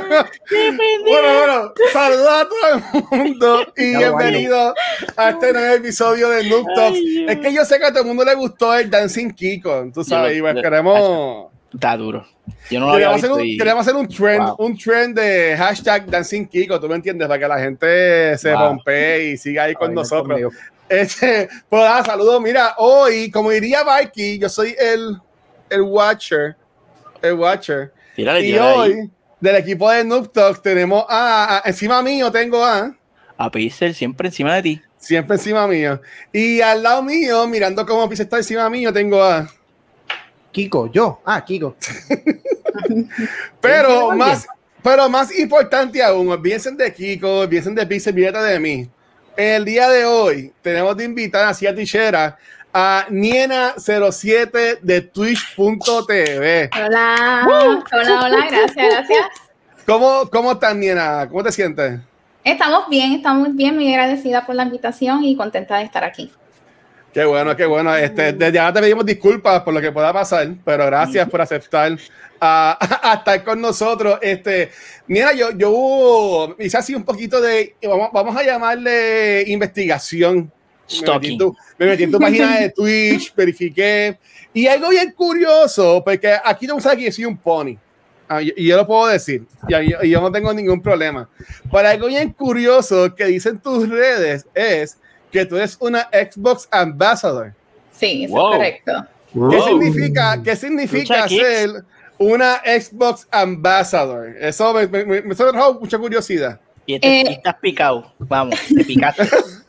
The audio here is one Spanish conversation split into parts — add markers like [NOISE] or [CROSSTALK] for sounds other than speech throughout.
bueno, bueno, saludos a todo el mundo y bienvenido a este nuevo episodio de Noob Talks. Es que yo sé que a todo el mundo le gustó el Dancing Kiko, tú sabes, y pues queremos... Está duro. Yo no lo queríamos, había hacer un, y- queríamos hacer un trend, Wow. un trend de hashtag Dancing Kiko, tú me entiendes, para que la gente se Wow. rompe y siga ahí con Ay, nosotros. Este, pues nada, saludos. Mira, hoy, como diría Vikey, yo soy el, el Watcher. El Watcher. Tírale, Y tírale ahí. Del equipo de Noob Talks, tenemos a, a- encima mío, tengo a, A Pixel siempre encima de ti. siempre encima mío. Y al lado mío, mirando cómo Pisa está encima mío, tengo a. Kiko, yo. Ah, Kiko. [LAUGHS] Pero ¿Tiene más, pero más importante aún, olvídense de Kiko, olvídense de Pixel, olvídate de mí. El día de hoy tenemos de invitar a Tichera a Niena07 de Twitch.tv. Hola, hola, hola, gracias, gracias. ¿Cómo, ¿Cómo estás, Niena? ¿Cómo te sientes? Estamos bien, estamos bien, muy agradecida por la invitación y contenta de estar aquí. Qué bueno, qué bueno. Este, desde ahora te pedimos disculpas por lo que pueda pasar, pero gracias por aceptar a, [LAUGHS] a estar con nosotros. Este, mira, yo, yo hice así un poquito de, vamos, vamos a llamarle investigación. Me metí, en Stalking. tu, me metí en tu página de Twitch, verifiqué. Y algo bien curioso, porque aquí no sabes que yo soy un pony. Ah, y, y yo lo puedo decir, y, y- y yo no tengo ningún problema. Pero algo bien curioso que dicen tus redes es que tú eres una Xbox Ambassador. Sí, eso Wow. es correcto. ¿Qué Wow. significa, qué significa Lucha Kicks. ser una Xbox Ambassador? Eso me, me, me, me mucha curiosidad. Y este, Eh. y estás picado. Vamos, te picaste. [LAUGHS]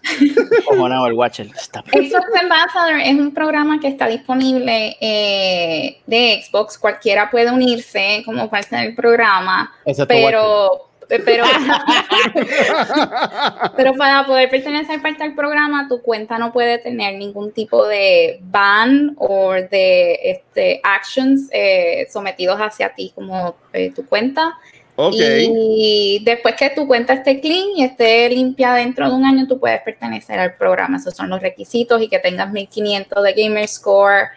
El Watcher. Está Xbox Ambassador es un programa que está disponible eh, de Xbox. Cualquiera puede unirse como parte del programa, Excepto Watcher. pero, pero, [LAUGHS] [LAUGHS] pero para poder pertenecer parte del programa, tu cuenta no puede tener ningún tipo de ban o de este, actions eh, sometidos hacia ti como eh, tu cuenta. Ok. Y después que tu cuenta esté clean y esté limpia dentro de un año, tú puedes pertenecer al programa. Esos son los requisitos y que tengas 1500 de Gamer Score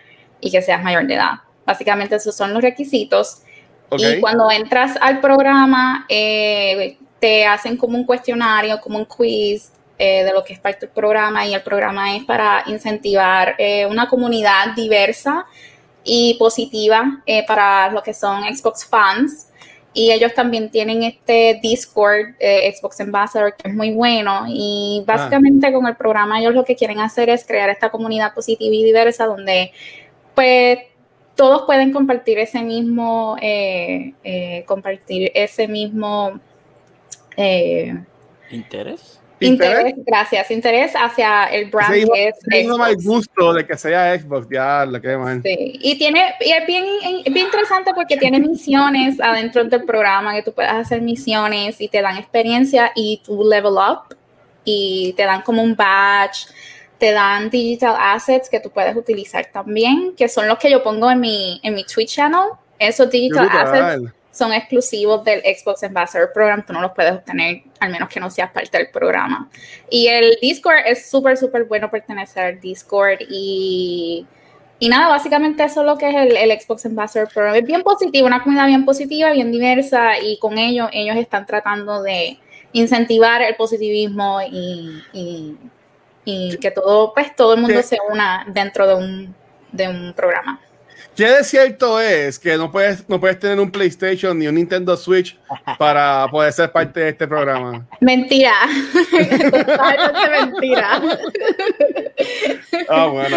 y que seas mayor de edad. Básicamente esos son los requisitos. ok. Y cuando entras al programa, eh, te hacen como un cuestionario, como un quiz eh, de lo que es parte del programa y el programa es para incentivar eh, una comunidad diversa y positiva eh, para lo que son Xbox fans. Y ellos también tienen este Discord, eh, Xbox Ambassador, que es muy bueno. Y básicamente con el programa ellos lo que quieren hacer es crear esta comunidad positiva y diversa donde pues todos pueden compartir ese mismo, eh, eh, compartir ese mismo eh, ¿Interés? interés, gracias, interés hacia el brand Sí, que es Tengo mal Xbox. gusto de que sea Xbox, ya lo que man. Sí, y tiene, y es bien, bien interesante porque tiene misiones adentro del programa que tú puedes hacer misiones y te dan experiencia y tú level up y te dan como un badge, te dan digital assets que tú puedes utilizar también, que son los que yo pongo en mi, en mi Twitch channel. Esos digital assets. Son exclusivos del Xbox Ambassador Program, tú no los puedes obtener al menos que no seas parte del programa. Y el Discord es súper, súper bueno pertenecer al Discord y, y nada, básicamente eso es lo que es el, el Xbox Ambassador Program. Es bien positivo, una comunidad bien positiva, bien diversa y con ello ellos están tratando de incentivar el positivismo y, y- y que todo, pues todo el mundo Sí. se una dentro de un, de un programa. ¿Qué de cierto es que no puedes, no puedes tener un PlayStation ni un Nintendo Switch para poder ser parte de este programa? Mentira. [LAUGHS] Totalmente mentira. Ah, bueno.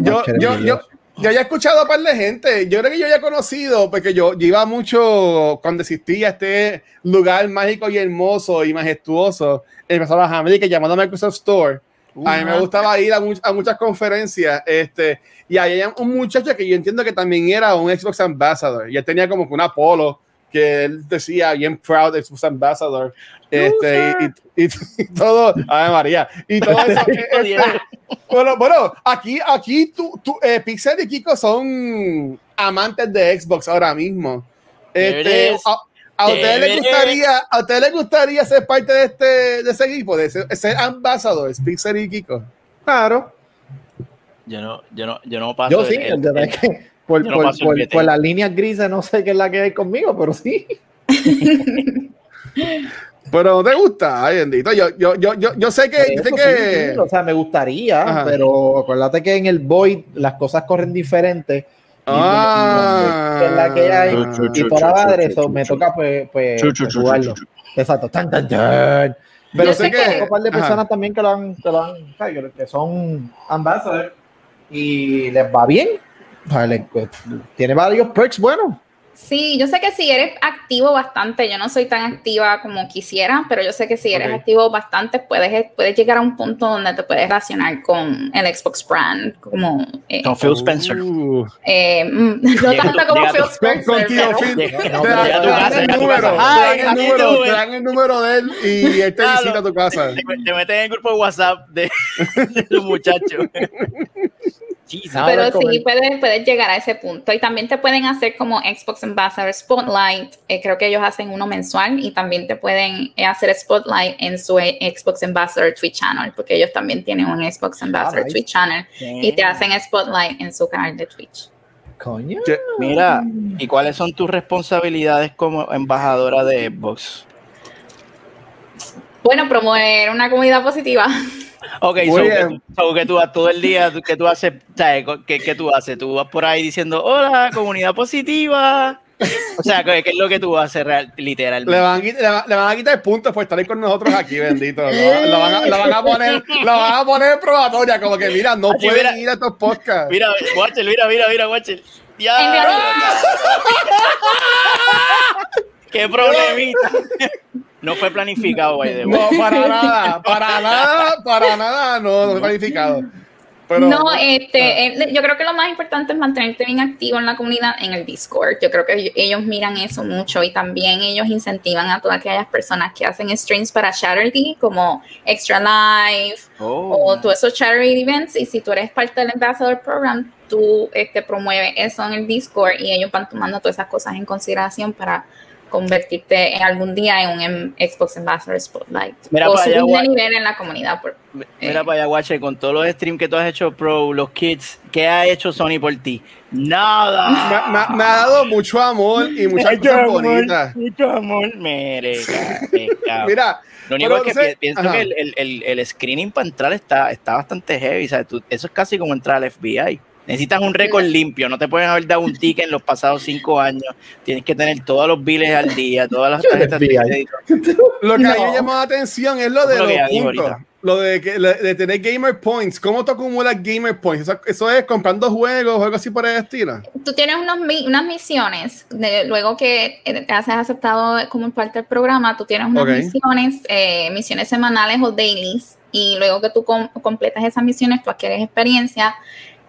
Yo, yo, yo, yo ya he escuchado a par de gente. Yo creo que yo ya he conocido, porque yo, yo iba mucho cuando existía este lugar mágico y hermoso y majestuoso de las Américas llamado Microsoft Store. A mí me gustaba ir a, much- a muchas conferencias, este, y había un muchacho que yo entiendo que también era un Xbox Ambassador, y él tenía como que un Apolo que él decía bien proud Xbox Ambassador, este, y, y- y todo, Ave María, y todo eso. [LAUGHS] este, bueno, bueno, aquí, aquí tú, tú, eh, Pixel y Kiko son amantes de Xbox ahora mismo. Este, a, a ustedes les Deberes. gustaría, a ustedes les gustaría ser parte de este, de ese equipo, de ser, ser ambassadores, Pixel y Kiko. Claro. Yo no, yo no, yo no paso. Yo el- sí, el- el- es que por, yo no por- paso el por- por las líneas grises no sé qué es la que hay conmigo, pero sí. [LAUGHS] Pero te gusta, ay bendito. Yo, yo, yo, yo, yo sé que, Por yo sé que sí, o sea, me gustaría, Ajá. pero acuérdate que en el Void las cosas corren diferentes. Ah. que es la que hay. Chu, chu, Y por madre, eso me toca pues, pues, jugarlo. Exacto. Tan, tan, tan. Pero Yo sé que hay un par de Ajá. personas también que lo han, que lo han, que son ambassadors y les va bien. O sea, le- pues, tiene varios perks buenos. Sí, yo sé que si eres activo bastante, yo no soy tan activa como quisiera, pero yo sé que si eres activo bastante, puedes, puedes llegar a un punto donde te puedes relacionar con el Xbox brand, como... eh, Con Phil Spencer. Uh. eh, mm, [LAUGHS] no Llega tanto tu- como Phil Spencer, con Tío Phil. Te dan- el número, te dan el ¿qué número, de él y [LAUGHS] él te visita a tu casa. Te, te metes en el grupo de WhatsApp de, [LAUGHS] de los muchachos. Jesus. Ah, Pero sí, puedes, puedes llegar a ese punto. Y también te pueden hacer como Xbox Ambassador Spotlight. eh, creo que ellos hacen uno mensual. Y también te pueden eh, hacer Spotlight en su eh, Xbox Ambassador Twitch Channel. Porque ellos también tienen un Xbox Ambassador nice. Twitch Channel. Y te hacen Spotlight en su canal de Twitch. Coño. Mira, ¿y cuáles son tus responsabilidades como embajadora de Xbox? Bueno, promover una comunidad positiva. [LAUGHS] Ok, so, que, so que tú vas todo el día, que tú haces, ¿sabes? ¿Qué, qué tú haces? Tú vas por ahí diciendo, hola, comunidad positiva. O sea, ¿qué, qué es lo que tú haces real- literalmente? Le van, a, quit- le, van, le van a quitar puntos por estar ahí con nosotros aquí, bendito. La, la van, a, la van a poner, la van a poner en probatoria, como que mira, no Oye, pueden mira. ir a estos podcasts. Mira, Watcher, mira, mira, mira, Watcher. Ya. [LAUGHS] ¡Qué problemita! [LAUGHS] No fue planificado, by the way. No, para [LAUGHS] nada, para nada, para nada, no, no he planificado. Pero, no, este, eh, yo creo que lo más importante es mantenerte bien activo en la comunidad en el Discord. Yo creo que ellos- ellos miran eso mucho y también ellos incentivan a todas aquellas personas que hacen streams para charity, como Extra Life Oh. o todos esos charity events. Y si tú eres parte del Ambassador Program, tú este, promueves eso en el Discord y ellos van tomando todas esas cosas en consideración para convertirte en algún día en un em- Xbox Ambassador Spotlight Mira o para allá, subir de nivel en la comunidad. Por, Mira eh, para allá, Watcher, con todos los streams que tú has hecho pro, los kids, ¿qué ha hecho Sony por ti? Nada. [LAUGHS] me, me- me ha dado mucho amor y muchas Mucho cosas amor, bonitas. Mucho amor, mire, [LAUGHS] ca- Mira, Lo único es que pienso ajá. que el, el, el, el screening para entrar está, está bastante heavy. ¿sabes? Tú- eso es casi como entrar al FBI. Necesitas un récord limpio. No te pueden haber dado un ticket en los pasados cinco años. Tienes que tener todos los biles al día, todas las tarjetas de crédito. Lo que a mí me No. llamó la atención es lo de lo los puntos. ahorita. Lo de, que, de tener gamer points. ¿Cómo tú acumulas gamer points? Eso, eso es comprando juegos o algo así por el estilo. tú tienes unos, unas misiones, de- luego que eh, te has aceptado como parte del programa, tú tienes unas Ok. misiones, eh, misiones semanales o dailies, y luego que tú com- completas esas misiones, tú adquieres experiencia,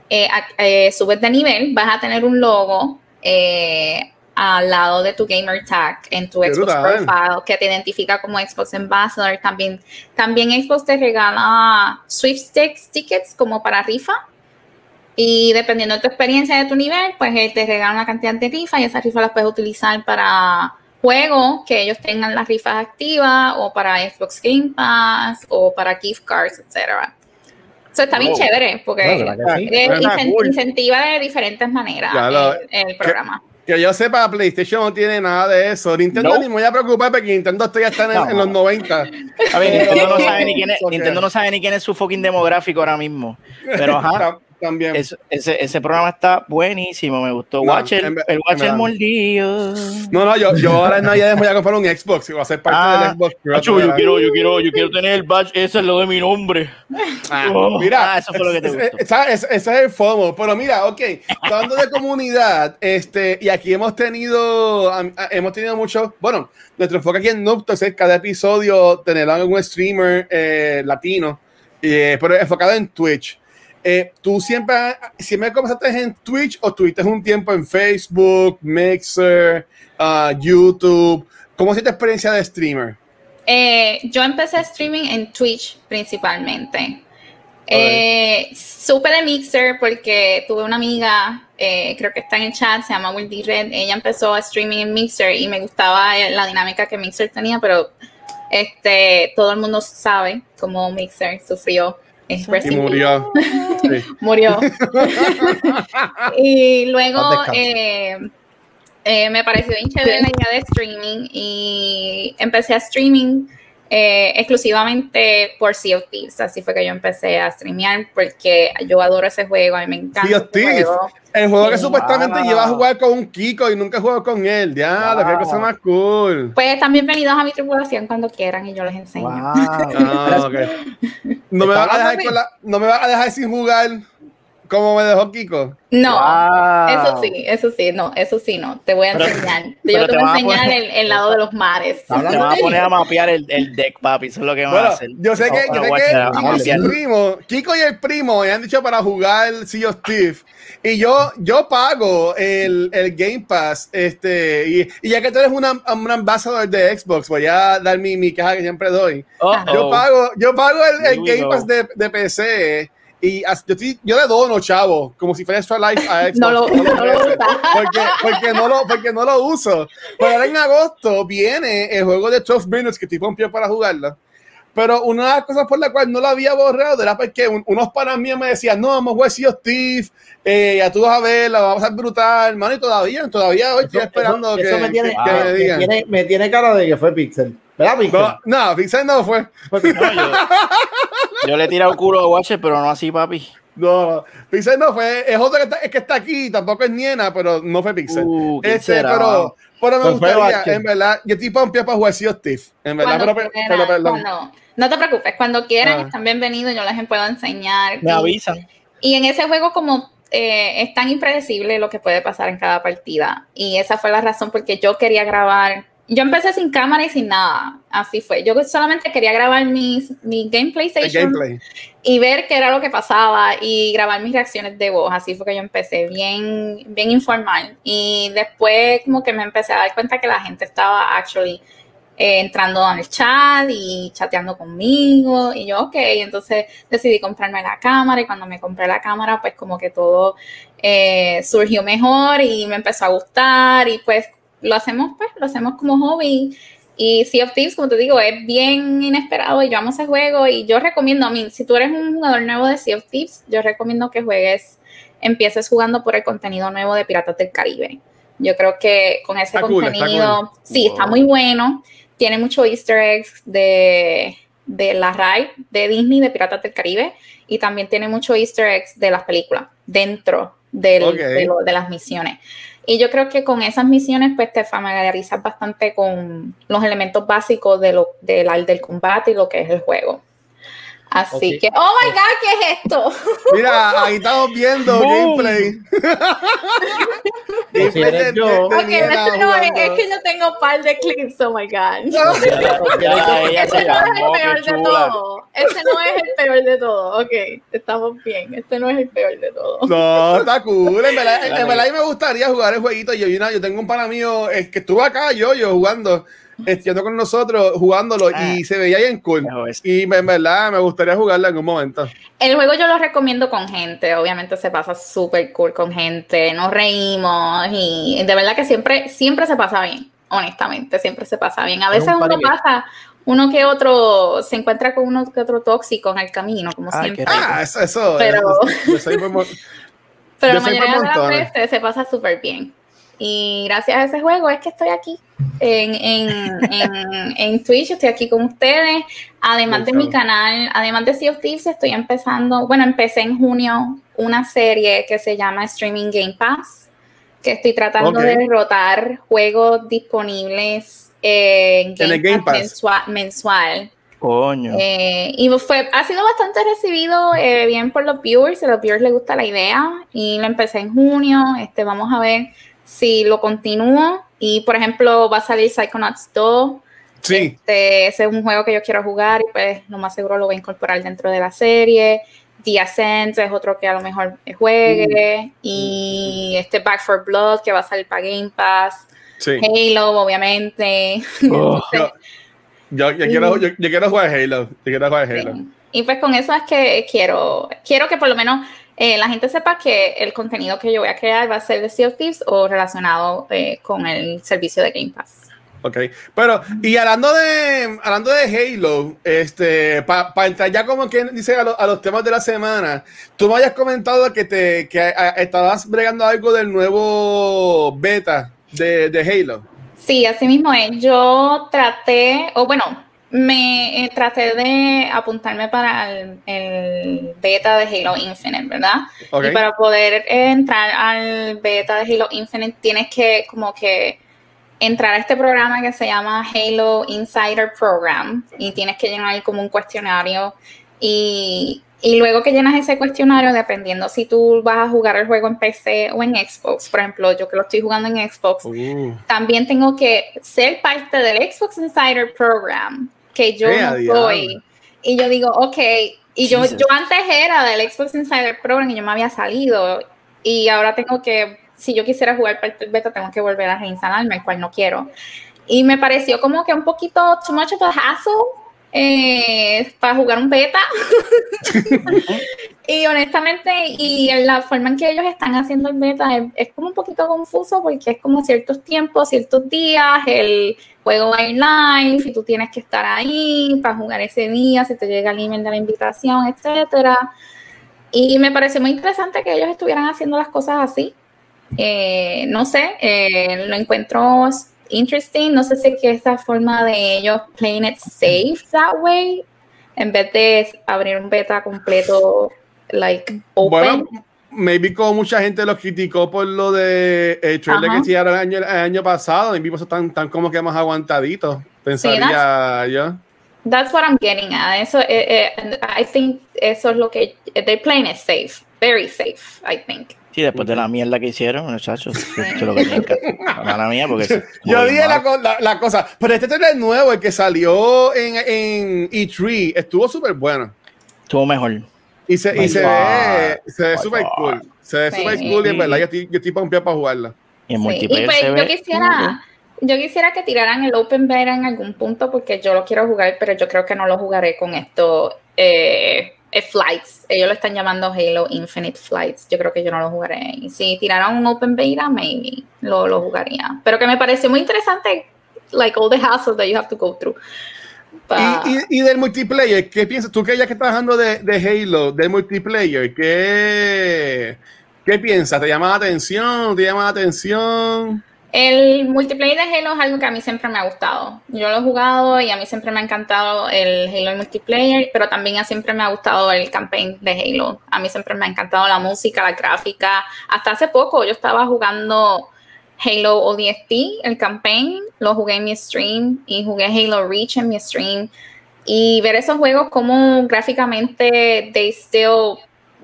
eh, a- eh, subes de nivel, vas a tener un logo eh, al lado de tu gamer tag en tu Qué Xbox brutal. profile que te identifica como Xbox Ambassador. También, también Xbox te regala Sweepstakes tickets como para rifa. Y dependiendo de tu experiencia de tu nivel, pues eh, te regalan una cantidad de rifas y esas rifas las puedes utilizar para juegos que ellos tengan las rifas activas o para Xbox Game Pass o para gift cards, etcétera. Eso está bien Oh. chévere porque eh, cool. incentiva de diferentes maneras el, el programa. Que yo sepa, PlayStation no tiene nada de eso. Nintendo ni me voy a preocupar porque Nintendo ya está en, No. en los 90. A ver, Nintendo no, sabe ni [LAUGHS] quién es, Ok. Nintendo no sabe ni quién es su fucking demográfico ahora mismo. Pero ajá, También. es- ese, ese programa está buenísimo. Me gustó. No, Watch el, el, watch el mordido. No, no, yo, yo ahora en Navidad voy a comprar un Xbox y voy a ser parte Ah, del Xbox. Pro, Acho, yo quiero, yo quiero, yo quiero tener el badge, ese es lo de mi nombre. Ah, Oh, mira, ah, eso fue lo que te es- gustó. ese es el FOMO. Pero mira, ok, hablando de comunidad, este, y aquí hemos tenido, am- a- hemos tenido mucho, bueno, nuestro enfoque aquí en Nuptos es cada episodio tener algún streamer eh, latino eh, pero enfocado en Twitch. Eh, ¿Tú siempre, siempre comenzaste en Twitch o tuviste un tiempo en Facebook, Mixer, ah, YouTube? ¿Cómo es tu experiencia de streamer? Eh, yo empecé streaming en Twitch principalmente. Eh, supe de Mixer porque tuve una amiga, eh, creo que está en el chat, se llama Wendy Red. Ella empezó a streaming en Mixer y me gustaba la dinámica que Mixer tenía, pero este todo el mundo sabe cómo Mixer sufrió. Y murió. Sí. [LAUGHS] murió. [LAUGHS] y luego eh, eh, me pareció bien chévere la idea de streaming y empecé a streaming eh, exclusivamente por Sea of Thieves. Así fue que yo empecé a streamear porque yo adoro ese juego, a mí me encanta. Sea of Thieves. juego. El juego que Sí. supuestamente Wow. lleva a jugar con un Kiko y nunca juego con él. Ya, Wow. cosa más cool. Pues están bienvenidos a mi tripulación cuando quieran y yo les enseño. Wow. [LAUGHS] Ah, ok. No me, ¿Está vas a hablando dejar de mí? con la- no me vas a dejar sin jugar como me dejó Kiko. No, Wow. eso sí, eso sí, no, eso sí, no. Te voy a Pero- enseñar. Yo te te voy a vas enseñar poner- el, el lado de los mares. Te hablando van a poner a mapear el, el deck, papi. Eso es lo que van a Bueno, hacer. yo sé que, yo Bueno, sé bueno, que Kiko y el primo, Kiko y el primo me han dicho para jugar Sea of Thieves. Y yo, yo pago el, el Game Pass. Este, y, y ya que tú eres una, un ambassador de Xbox, voy a dar mi, mi caja que siempre doy. Oh, Yo pago, yo pago el, el Game. Pass de, de PC. Y as- yo, estoy- yo le dono, chavo, como si fuera extra life a Xbox. No lo- todos los no lo usa. porque, porque, no lo, porque no lo uso. Pero ahora en agosto viene el juego de 12 Minutes que estoy pompido para jugarlo. Pero una de las cosas por la cual no lo había borrado era porque un- unos panas míos me decían, no, vamos a jugar Sea of Thieves, eh, ya tú vas a verla, va a pasar brutal, hermano, y todavía, todavía hoy estoy Eso- esperando eso- que, eso me tiene, que- que me, me digan. tiene, me tiene cara de que fue Pixel. ¿Verdad, Pixel? No, no, Pixar no fue. Fue Pixel. No, yo, [LAUGHS] yo le he tirado culo a Watcher, pero no así, papi. No, Pixar no fue. Es otro que está, es que está aquí, tampoco es Niena, pero no fue Pixar. Uh, ¿quién este, será? pero, pero me Pues gustaría, en verdad, yo estoy pompeado para jugar Thieves, en verdad, Cuando pero, quieran, pero perdón. cuando- no te preocupes, cuando quieran Ah. están bienvenidos, yo les puedo enseñar. Me Y- avisan. Y en ese juego, como eh, es tan impredecible lo que puede pasar en cada partida, y esa fue la razón porque yo quería grabar. Yo empecé sin cámara y sin nada, así fue. Yo solamente quería grabar mis, mi gameplay station gameplay. y ver qué era lo que pasaba y grabar mis reacciones de voz. Así fue que yo empecé bien, bien informal. Y después como que me empecé a dar cuenta que la gente estaba actually eh, entrando en el chat y chateando conmigo. Y yo, ok, entonces decidí comprarme la cámara y cuando me compré la cámara, pues como que todo eh, surgió mejor y me empezó a gustar y pues lo hacemos, pues lo hacemos como hobby. Y Sea of Thieves, como te digo, es bien inesperado y yo amo ese juego y yo recomiendo, a mí, si tú eres un jugador nuevo de Sea of Thieves, yo recomiendo que juegues, empieces jugando por el contenido nuevo de Piratas del Caribe. Yo creo que con ese Está cool, está contenido, sí, está muy bueno. Tiene muchos easter eggs de, de la ride de Disney de Piratas del Caribe y también tiene muchos easter eggs de las películas dentro del- Ok. de, lo- de las misiones. Y yo creo que con esas misiones pues te familiarizas bastante con los elementos básicos de lo, del, del combate y lo que es el juego. Así que, oh my god, ¿qué es esto? [LAUGHS] Mira, ahí estamos viendo Boom. gameplay. [LAUGHS] Si eres yo, este no es, que yo tengo un par de clips, oh my god. Ya, ella Este se no es el peor de todo. Este no es el peor de todo. Ok, estamos bien. Este no es el peor de todo. No, está cool. En verdad, en verdad me gustaría jugar el jueguito. Yo, yo, yo tengo un pana mío eh, que estuvo acá, yo, yo jugando, estudiando con nosotros, jugándolo, Ah. y se veía bien cool. Y en verdad me gustaría jugarlo en algún momento. El juego yo lo recomiendo con gente. Obviamente se pasa súper cool con gente. Nos reímos y de verdad que siempre, siempre se pasa bien. Honestamente, siempre se pasa bien. A Es veces un uno pasa, uno que otro se encuentra con uno que otro tóxico en el camino, como Ah, siempre. Ah, eso, eso. Pero- yo soy muy- [LAUGHS] Pero la mayoría de las veces se pasa súper bien. Y gracias a ese juego es que estoy aquí en, en, en, en Twitch, estoy aquí con ustedes. Además de mi canal, además de Sea of Thieves, estoy empezando, bueno, empecé en junio una serie que se llama Streaming Game Pass, que estoy tratando de derrotar juegos disponibles en En el Game, Pass Pass. mensua- mensual. Coño. Eh, y fue, ha sido bastante recibido eh, bien por los viewers, a los viewers les gusta la idea y lo empecé en junio, este, vamos a ver si lo continúo y por ejemplo va a salir Psychonauts 2 Sí. Este, ese es un juego que yo quiero jugar y pues lo más seguro lo voy a incorporar dentro de la serie. The Ascent es otro que a lo mejor juegue. Y este Back for Blood que va a salir para Game Pass. Sí. Halo, obviamente. [LAUGHS] Oh. Yo, yo, yo quiero, yo, yo quiero jugar Halo. Yo quiero jugar Halo. Sí. Y pues con eso es que quiero, quiero que por lo menos eh, la gente sepa que el contenido que yo voy a crear va a ser de Sea of Thieves o relacionado eh, con el servicio de Game Pass. Ok, pero y hablando de hablando de Halo, este, para entrar ya como quien dice a, lo- a los temas de la semana, tú me habías comentado que te que a- estabas bregando algo del nuevo beta de, de Halo. Sí, así mismo es. Yo traté, o bueno, me eh, traté de apuntarme para el, el beta de Halo Infinite, ¿verdad? Y para poder entrar al beta de Halo Infinite tienes que como que entrar a este programa que se llama Halo Insider Program y tienes que llenar como un cuestionario. Y, y luego que llenas ese cuestionario, dependiendo si tú vas a jugar el juego en PC o en Xbox, por ejemplo, yo que lo estoy jugando en Xbox, Uh, también tengo que ser parte del Xbox Insider Program, que yo ¡Eh, a no soy. Y yo digo, ok, y yo, Jesus. yo antes era del Xbox Insider Program y yo me había salido, y ahora tengo que, si yo quisiera jugar parte del beta, tengo que volver a reinstalarme, el cual no quiero. Y me pareció como que un poquito too much of a hassle eh, para jugar un beta. [LAUGHS] [LAUGHS] y honestamente, y la forma en que ellos están haciendo el beta es, como un poquito confuso porque es como ciertos tiempos, ciertos días, el juego online, si tú tienes que estar ahí para jugar ese día, si te llega el email de la invitación, etcétera. Y me pareció muy interesante que ellos estuvieran haciendo las cosas así. Eh, no sé, eh, lo encuentro interesting. No sé si es que esta forma de ellos playing it safe that way, en vez de abrir un beta completo, like open. bueno, maybe como mucha gente los criticó por lo de el trailer Ajá. que tiraron el año, el año pasado, eso están, están como que más aguantaditos, pensaría yo. That's what I'm getting at. Eso, eh, eh, I think eso es lo que they're playing it safe, very safe, I think. Sí, después de la mierda que hicieron, muchachos. Eso es lo que. Mala mía, porque se- [LAUGHS] Yo dije la, la- la cosa, pero este trailer nuevo, el que salió en, en E3, estuvo súper bueno. Estuvo mejor. Y se, y se ve, se ve far. cool. Se ve Sí. súper cool y en verdad yo estoy, yo estoy pompeado para jugarla. Y en Sí, Y pues se yo ve. quisiera, yo quisiera que tiraran el Open Beta en algún punto porque yo lo quiero jugar, pero yo creo que no lo jugaré con esto. Eh, eh, Flights, ellos lo están llamando Halo Infinite Flights. Yo creo que yo no lo jugaré. Y si tiraran un Open Beta, maybe lo, lo jugaría. Pero que me pareció muy interesante, like all the hassle that you have to go through. Pa- Y, y, y del multiplayer, ¿qué piensas? Tú que ya que estás hablando de, de Halo, del multiplayer, ¿qué, ¿qué piensas? ¿Te llama la atención? ¿Te llama la atención? El multiplayer de Halo es algo que a mí siempre me ha gustado. Yo lo he jugado y a mí siempre me ha encantado el Halo multiplayer, pero también siempre me ha gustado el campaign de Halo. A mí siempre me ha encantado la música, la gráfica. Hasta hace poco yo estaba jugando Halo ODST, el campaign, lo jugué en mi stream y jugué Halo Reach en mi stream. Y ver esos juegos como gráficamente they still,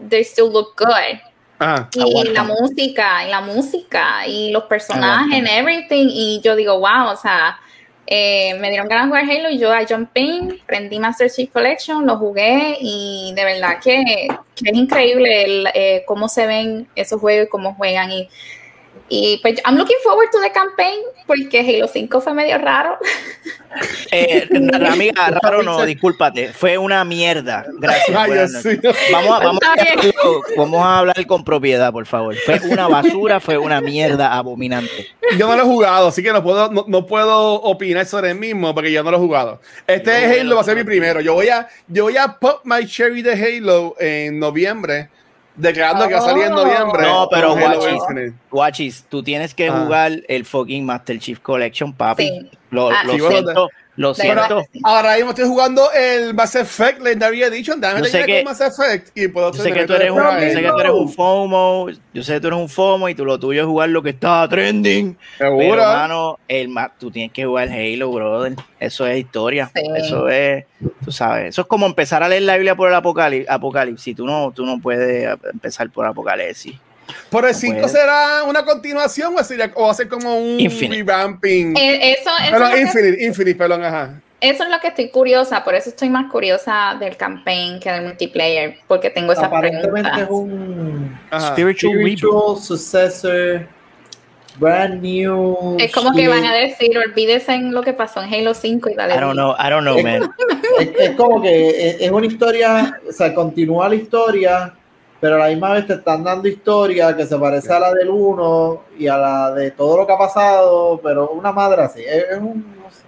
they still look good Ah, y Aguanta. la música, y la música, y los personajes, and everything, y yo digo, wow, o sea, eh, me dieron ganas de jugar Halo y yo I jump in, prendí Master Chief Collection, lo jugué y de verdad que, que es increíble el, eh, cómo se ven esos juegos y cómo juegan y, y pues I'm looking forward to the campaign porque Halo 5 fue medio raro. Eh, [LAUGHS] amiga, raro no, discúlpate. Fue una mierda. Gracias. Ay. Vamos a, vamos, a, vamos a hablar con propiedad, por favor. Fue una basura, fue una mierda abominante. Yo no lo he jugado, así que no puedo, no, no puedo opinar sobre el mismo porque yo no lo he jugado. Este a Halo va a ser mi primero. Yo voy a, yo voy a pop my cherry de Halo en noviembre, declarando que va a salir en Oh. noviembre. No, pero. Infinite. Guachis, tú tienes que Ah. jugar el fucking Master Chief Collection, papi. Sí. Lo, Ah, lo sí, bueno, siento, lo siento. Ahora mismo estoy jugando el Mass Effect Legendary Edition. Déjame Yo sé que- Mass Effect y puedo Yo sé, que tú eres un, yo sé que tú eres un FOMO, yo sé que tú eres un FOMO y tú lo tuyo es jugar lo que está trending. Pero, Seguro. mano, el, ma- tú tienes que jugar Halo, brother. Eso es historia. Sí. Eso es, tú sabes, eso es como empezar a leer la Biblia por el Apocalipsis. Apocalipsis. Tú no, tú no puedes empezar por Apocalipsis. Pero el No 5 puede. será una continuación o, sería, o va a ser como un Infinite. revamping. Eh, Eso, eso, Perdón, es lo que, Infinite, Infinite, perdón, ajá. eso es lo que estoy curiosa, por eso estoy más curiosa del campaign que del multiplayer, porque tengo esas Aparentemente es preguntas. un ajá. Spiritual spiritual successor, brand new. Es como que van a decir, olvídese en lo que pasó en Halo 5 y dale. I don't know, I don't know, man. [LAUGHS] Es, es como que es, es una historia, o sea, continúa la historia, pero a la misma vez te están dando historia que se parece a la del 1 y a la de todo lo que ha pasado, pero una madre así. Es, es un. No sé.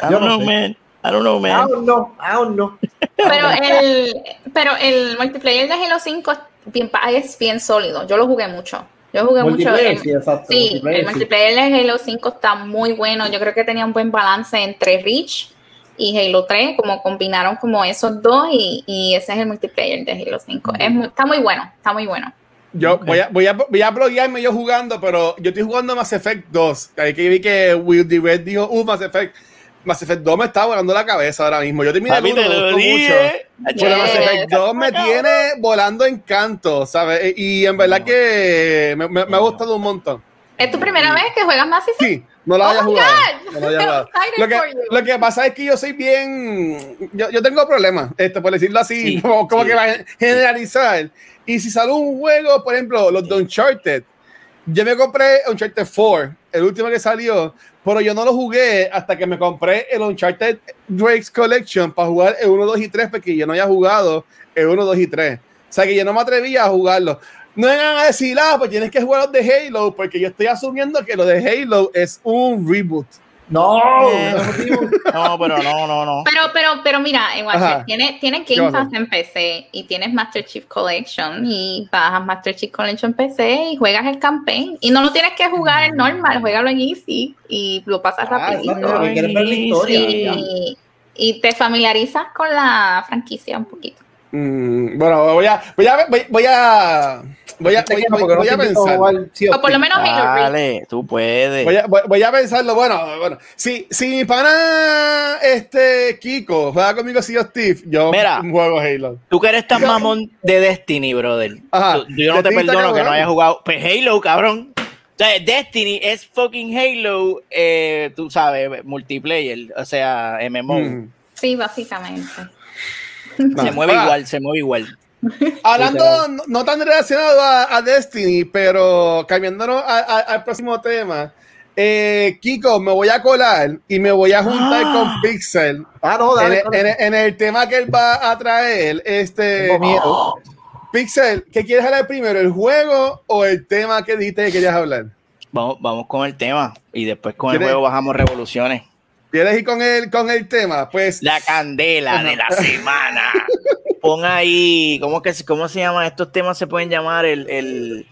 I Yo don't no know, sé. man. I don't know, man. Aún no, aún no. Pero el, pero el multiplayer de Halo 5 es bien, es bien sólido. Yo lo jugué mucho. Yo jugué mucho. El- sí, exacto. Sí, multiplayer, el sí. multiplayer de Halo 5 está muy bueno. Yo creo que tenía un buen balance entre Reach y Halo 3, como combinaron como esos dos y, y ese es el multiplayer de Halo 5. Es muy- está muy bueno, está muy bueno. Yo Ok. voy a, voy a, voy a bloguearme yo jugando, pero yo estoy jugando Mass Effect 2. Ahí que vi que Will the Red dijo, uh, Mass Effect. Mass Effect 2 me está volando la cabeza ahora mismo. Yo terminé el Papi, 1, te me lo gustó mucho. Pero Mass. Effect 2 me tiene volando encanto, ¿sabes? Y en verdad que me, me- me ha gustado un montón. ¿Es tu primera vez que juegas Mass Effect? Sí, no lo Oh haya jugado. No haya [LAUGHS] jugado. Excited Lo que, lo que pasa es que yo soy bien. Yo, yo tengo problemas, este, por decirlo así, Sí, [LAUGHS] como, como sí. que va a generalizar. Y si sale un juego, por ejemplo, los de Uncharted, yo me compré Uncharted 4, el último que salió, pero yo no lo jugué hasta que me compré el Uncharted Drake's Collection para jugar el 1, 2 y 3, porque yo no había jugado el 1, 2 y 3. O sea que yo no me atrevía a jugarlo. No me van a decir, ah, pues tienes que jugar los de Halo, porque yo estoy asumiendo que lo de Halo es un reboot. No, Eh. [LAUGHS] no. No, pero no, no, no. Pero, pero, pero mira, igual tienes, tienes ¿Qué Game? Pass en PC y tienes Master Chief Collection y bajas Master Chief Collection en PC y juegas el campaign y no lo tienes que jugar en normal, juégalo en easy y lo pasas Ah, rapidito. quieres ver la historia. y, y te familiarizas con la franquicia un poquito. Mm, bueno, voy a, voy a, voy, voy a, voy a, voy, a pensar. o por lo menos Halo Reach. Dale, tú puedes. Voy a, voy, a pensarlo. Bueno, bueno. Si, si mi pana este Kiko juega conmigo si yo Steve, yo Mira. juego Halo. Tú que eres tan mamón de Destiny, brother. Ajá. Tú- yo no te perdono que no hayas jugado. Pues Halo, cabrón. O sea, Destiny es fucking Halo, eh, tú sabes, multiplayer, o sea, MMO. Mm. Sí, básicamente. Se mueve Ah, igual, se mueve igual. Hablando no, no tan relacionado a, a Destiny, pero cambiándonos a- a- al próximo tema. Eh, Kiko, me voy a colar y me voy a juntar Ah. con Pixel Ah, no, en, dale. el- en en el tema que él va a traer. Este, miedo. Pixel, ¿qué quieres hablar primero? ¿El juego o el tema que dijiste que querías hablar? Vamos, vamos con el tema y después con el juego bajamos revoluciones. ¿Quieres ir con el, con el tema? Pues La candela de la semana. Pon ahí, ¿cómo, que, se- ¿cómo se llaman estos temas? Se pueden llamar el. el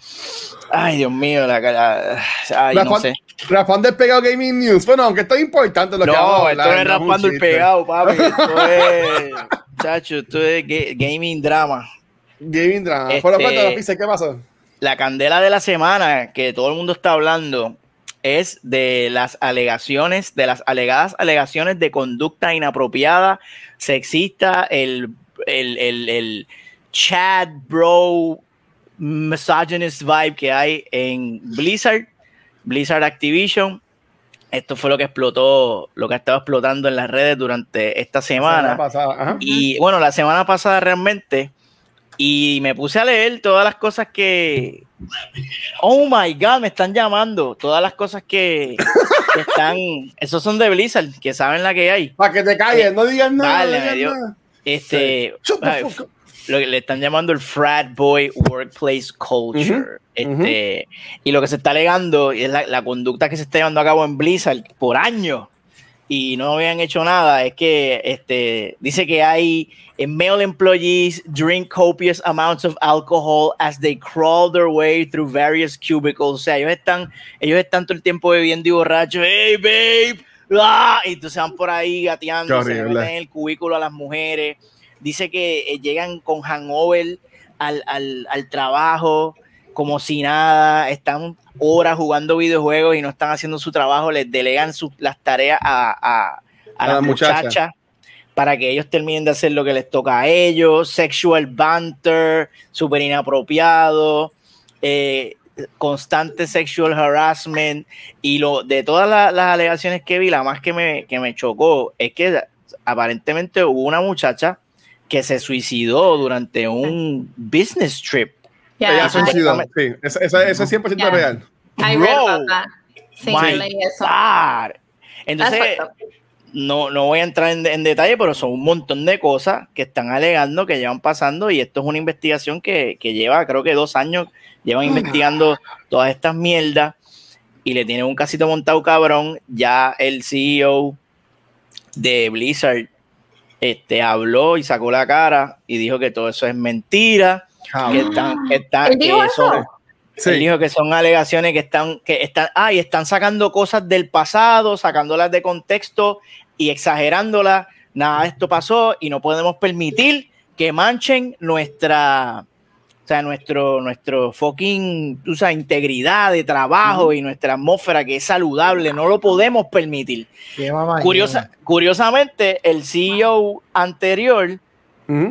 ay, Dios mío, la, la- ay, no sé. Raspando el pegado Gaming News. Bueno, aunque esto es importante lo que No, hablar, esto es raspando el pegado, papi. Esto [LAUGHS] es. Chacho, esto es ga- gaming drama. Gaming drama. Este- Por lo cuento, ¿qué pasó? La candela de la semana que todo el mundo está hablando es de las alegaciones, de las alegadas alegaciones de conducta inapropiada, sexista, el, el, el, el Chad bro misogynist vibe que hay en Blizzard, Blizzard Activision. Esto fue lo que explotó, lo que ha estado explotando en las redes durante esta semana. pasada, ajá. Y bueno, la semana pasada realmente, y me puse a leer todas las cosas que. Oh my god, me están llamando. Todas las cosas que, que están. Esos son de Blizzard, que saben la que hay. Para que te calles, no digas nada. Dale, no digas nada. Este. Lo que le están llamando el frat boy workplace culture. Este, Y lo que se está alegando es la, la conducta que se está llevando a cabo en Blizzard por años y no habían hecho nada. Es que este, dice que hay male employees drink copious amounts of alcohol as they crawl their way through various cubicles. O sea, ellos están, ellos están todo el tiempo bebiendo y borrachos. Hey, babe. ¡Ah! Y entonces van por ahí gateando, se meten en el cubículo a las mujeres dice que eh, llegan con hangover al, al, al trabajo como si nada, están horas jugando videojuegos y no están haciendo su trabajo, les delegan sus- las tareas a, a, las la muchacha. muchachas para que ellos terminen de hacer lo que les toca a ellos, sexual banter, súper inapropiado. eh, constante sexual harassment y lo de todas la- las alegaciones que vi, la más que me, que me chocó es que aparentemente hubo una muchacha que se suicidó durante un business trip. Ya, Ella se suicidó, sí, eso es 100% Ya. real. I read Bro. about that. Sí, My yo leí eso. God. Entonces, no, no voy a entrar en, en detalle, pero son un montón de cosas que están alegando que llevan pasando y esto es una investigación que, que lleva, creo que dos años, llevan investigando todas estas mierdas y le tienen un casito montado cabrón. Ya el CEO de Blizzard este, habló y sacó la cara y dijo que todo eso es mentira, que están, que están, ¿Él dijo que eso? son- Sí. él dijo que son alegaciones que están, que están, ah, y están sacando cosas del pasado, sacándolas de contexto y exagerándolas. Nada de esto pasó y no podemos permitir que manchen nuestra, o sea, nuestro, nuestro fucking, tú sabes, integridad de trabajo y nuestra atmósfera que es saludable. No lo podemos permitir. Curiosa, curiosamente, el CEO anterior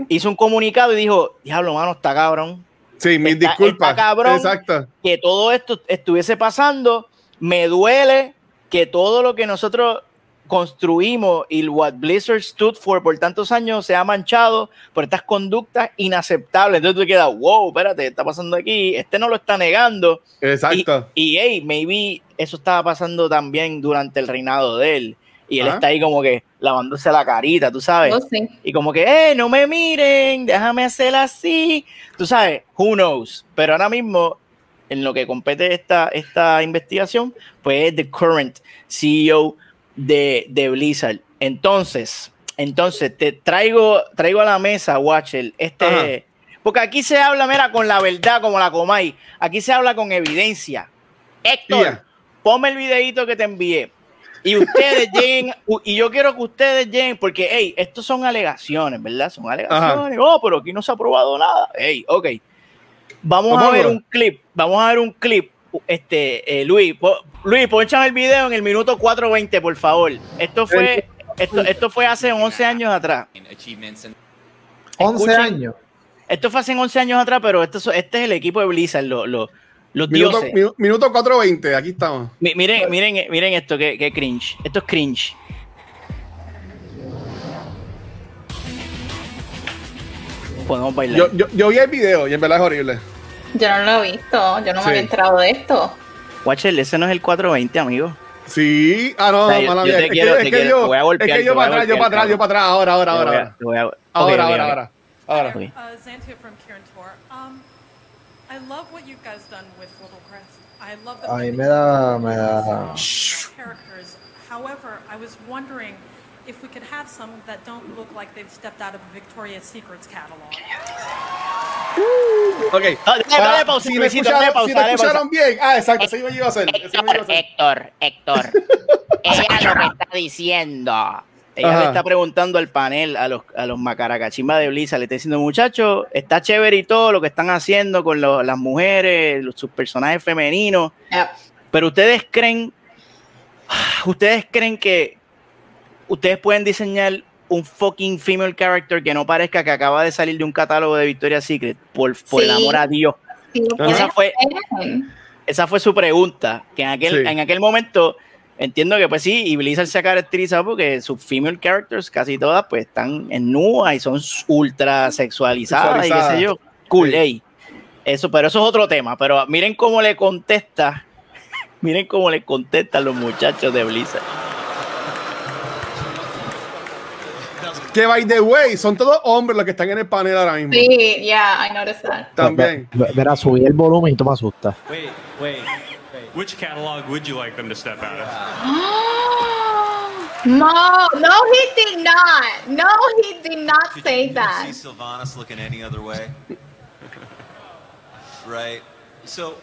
Hizo un comunicado y dijo, diablo, mano, está cabrón Sí, mis Está- disculpas. está cabrón. Exacto. que todo esto estuviese pasando, me duele que todo lo que nosotros construimos y what Blizzard stood for por tantos años se ha manchado por estas conductas inaceptables. Entonces tú quedas, wow, espérate, ¿qué está pasando aquí? Este no lo está negando. Exacto. Y, y, hey, maybe eso estaba pasando también durante el reinado de él. Y él Ajá. está ahí como que lavándose la carita, tú sabes. Oh, sí. Y como que, eh, no me miren, déjame hacer así. Tú sabes, who knows. Pero ahora mismo, en lo que compete esta, esta investigación, pues es the current CEO de, de Blizzard. Entonces, entonces te traigo, traigo a la mesa, Watcher, este. Porque aquí se habla, mira, con la verdad, como la comáis. Aquí se habla con evidencia. Héctor, Yeah. ponme el videito que te envié. Y ustedes lleguen, y yo quiero que ustedes lleguen, porque, hey, estos son alegaciones, ¿verdad? Son alegaciones. Oh, pero aquí no se ha probado nada. Hey, ok. Vamos a ver un clip, vamos a ver un clip. Este, eh, Luis, po- Luis, ponchame el video en el minuto 4.20, por favor. Esto fue, esto, esto fue hace 11 años atrás. 11 escuchen. años. Esto fue hace 11 años atrás, pero esto, este es el equipo de Blizzard, lo- lo- los Minuto, dioses. minu- minuto 4.20, aquí estamos. Mi- Miren, miren, miren esto, que, que cringe. Esto es cringe. Podemos bailar. Yo, yo, yo vi el video y en verdad es horrible. Yo no lo he visto, yo no Sí. me había enterado de esto. Watcher, ese no es el 420, amigo. Sí, ah, no, O sea, yo- mala yo te Es que, quiero- es que quiero- yo, voy a golpear, es que yo para atrás, yo para atrás, yo para atrás, ahora, ahora, ahora, ahora. Ahora, ahora, ahora. I love what you guys done with Little Crest. I love the Ay, me da, me da. characters. However, I was wondering if we could have some that don't look like they've stepped out of a Victoria's Secrets catalog. Ok. Ah, dale, Para- dale pausa, si me Luisito, escucharon, dale pausa, si me escucharon bien. Ah, exacto, eso iba a hacer. Eso iba a hacer. Héctor, Héctor. [LAUGHS] Ella lo que está diciendo. Ella Ajá. le está preguntando al panel, a los, a los macaracachimba de Blizzard, le está diciendo, muchachos, está chévere y todo lo que están haciendo con lo- las mujeres, los, sus personajes femeninos, Yep. pero ustedes creen, ustedes creen que ustedes pueden diseñar un fucking female character que no parezca que acaba de salir de un catálogo de Victoria's Secret, por, por el amor a Dios. Sí, Esa fue, esa fue su pregunta, que en aquel, Sí. en aquel momento entiendo que pues sí, y Blizzard se ha caracterizado porque sus female characters casi todas pues están en nua y son ultra sexualizadas y qué sé Sexualizadas. yo. Cool, Sí. ey. Eso, pero eso es otro tema, pero miren cómo le contesta, [LAUGHS] miren cómo le contestan los muchachos de Blizzard. Que by the way, son todos hombres los que están en el panel ahora mismo. Sí, yeah, I noticed that. También. Ve- Verá, subí el volumen y tú me asustas. Wait, wait. Which catalog would you like them to step out of? [GASPS] No, no, he did not. No, he did not Could say you that. see Sylvanas looking any other way? right. So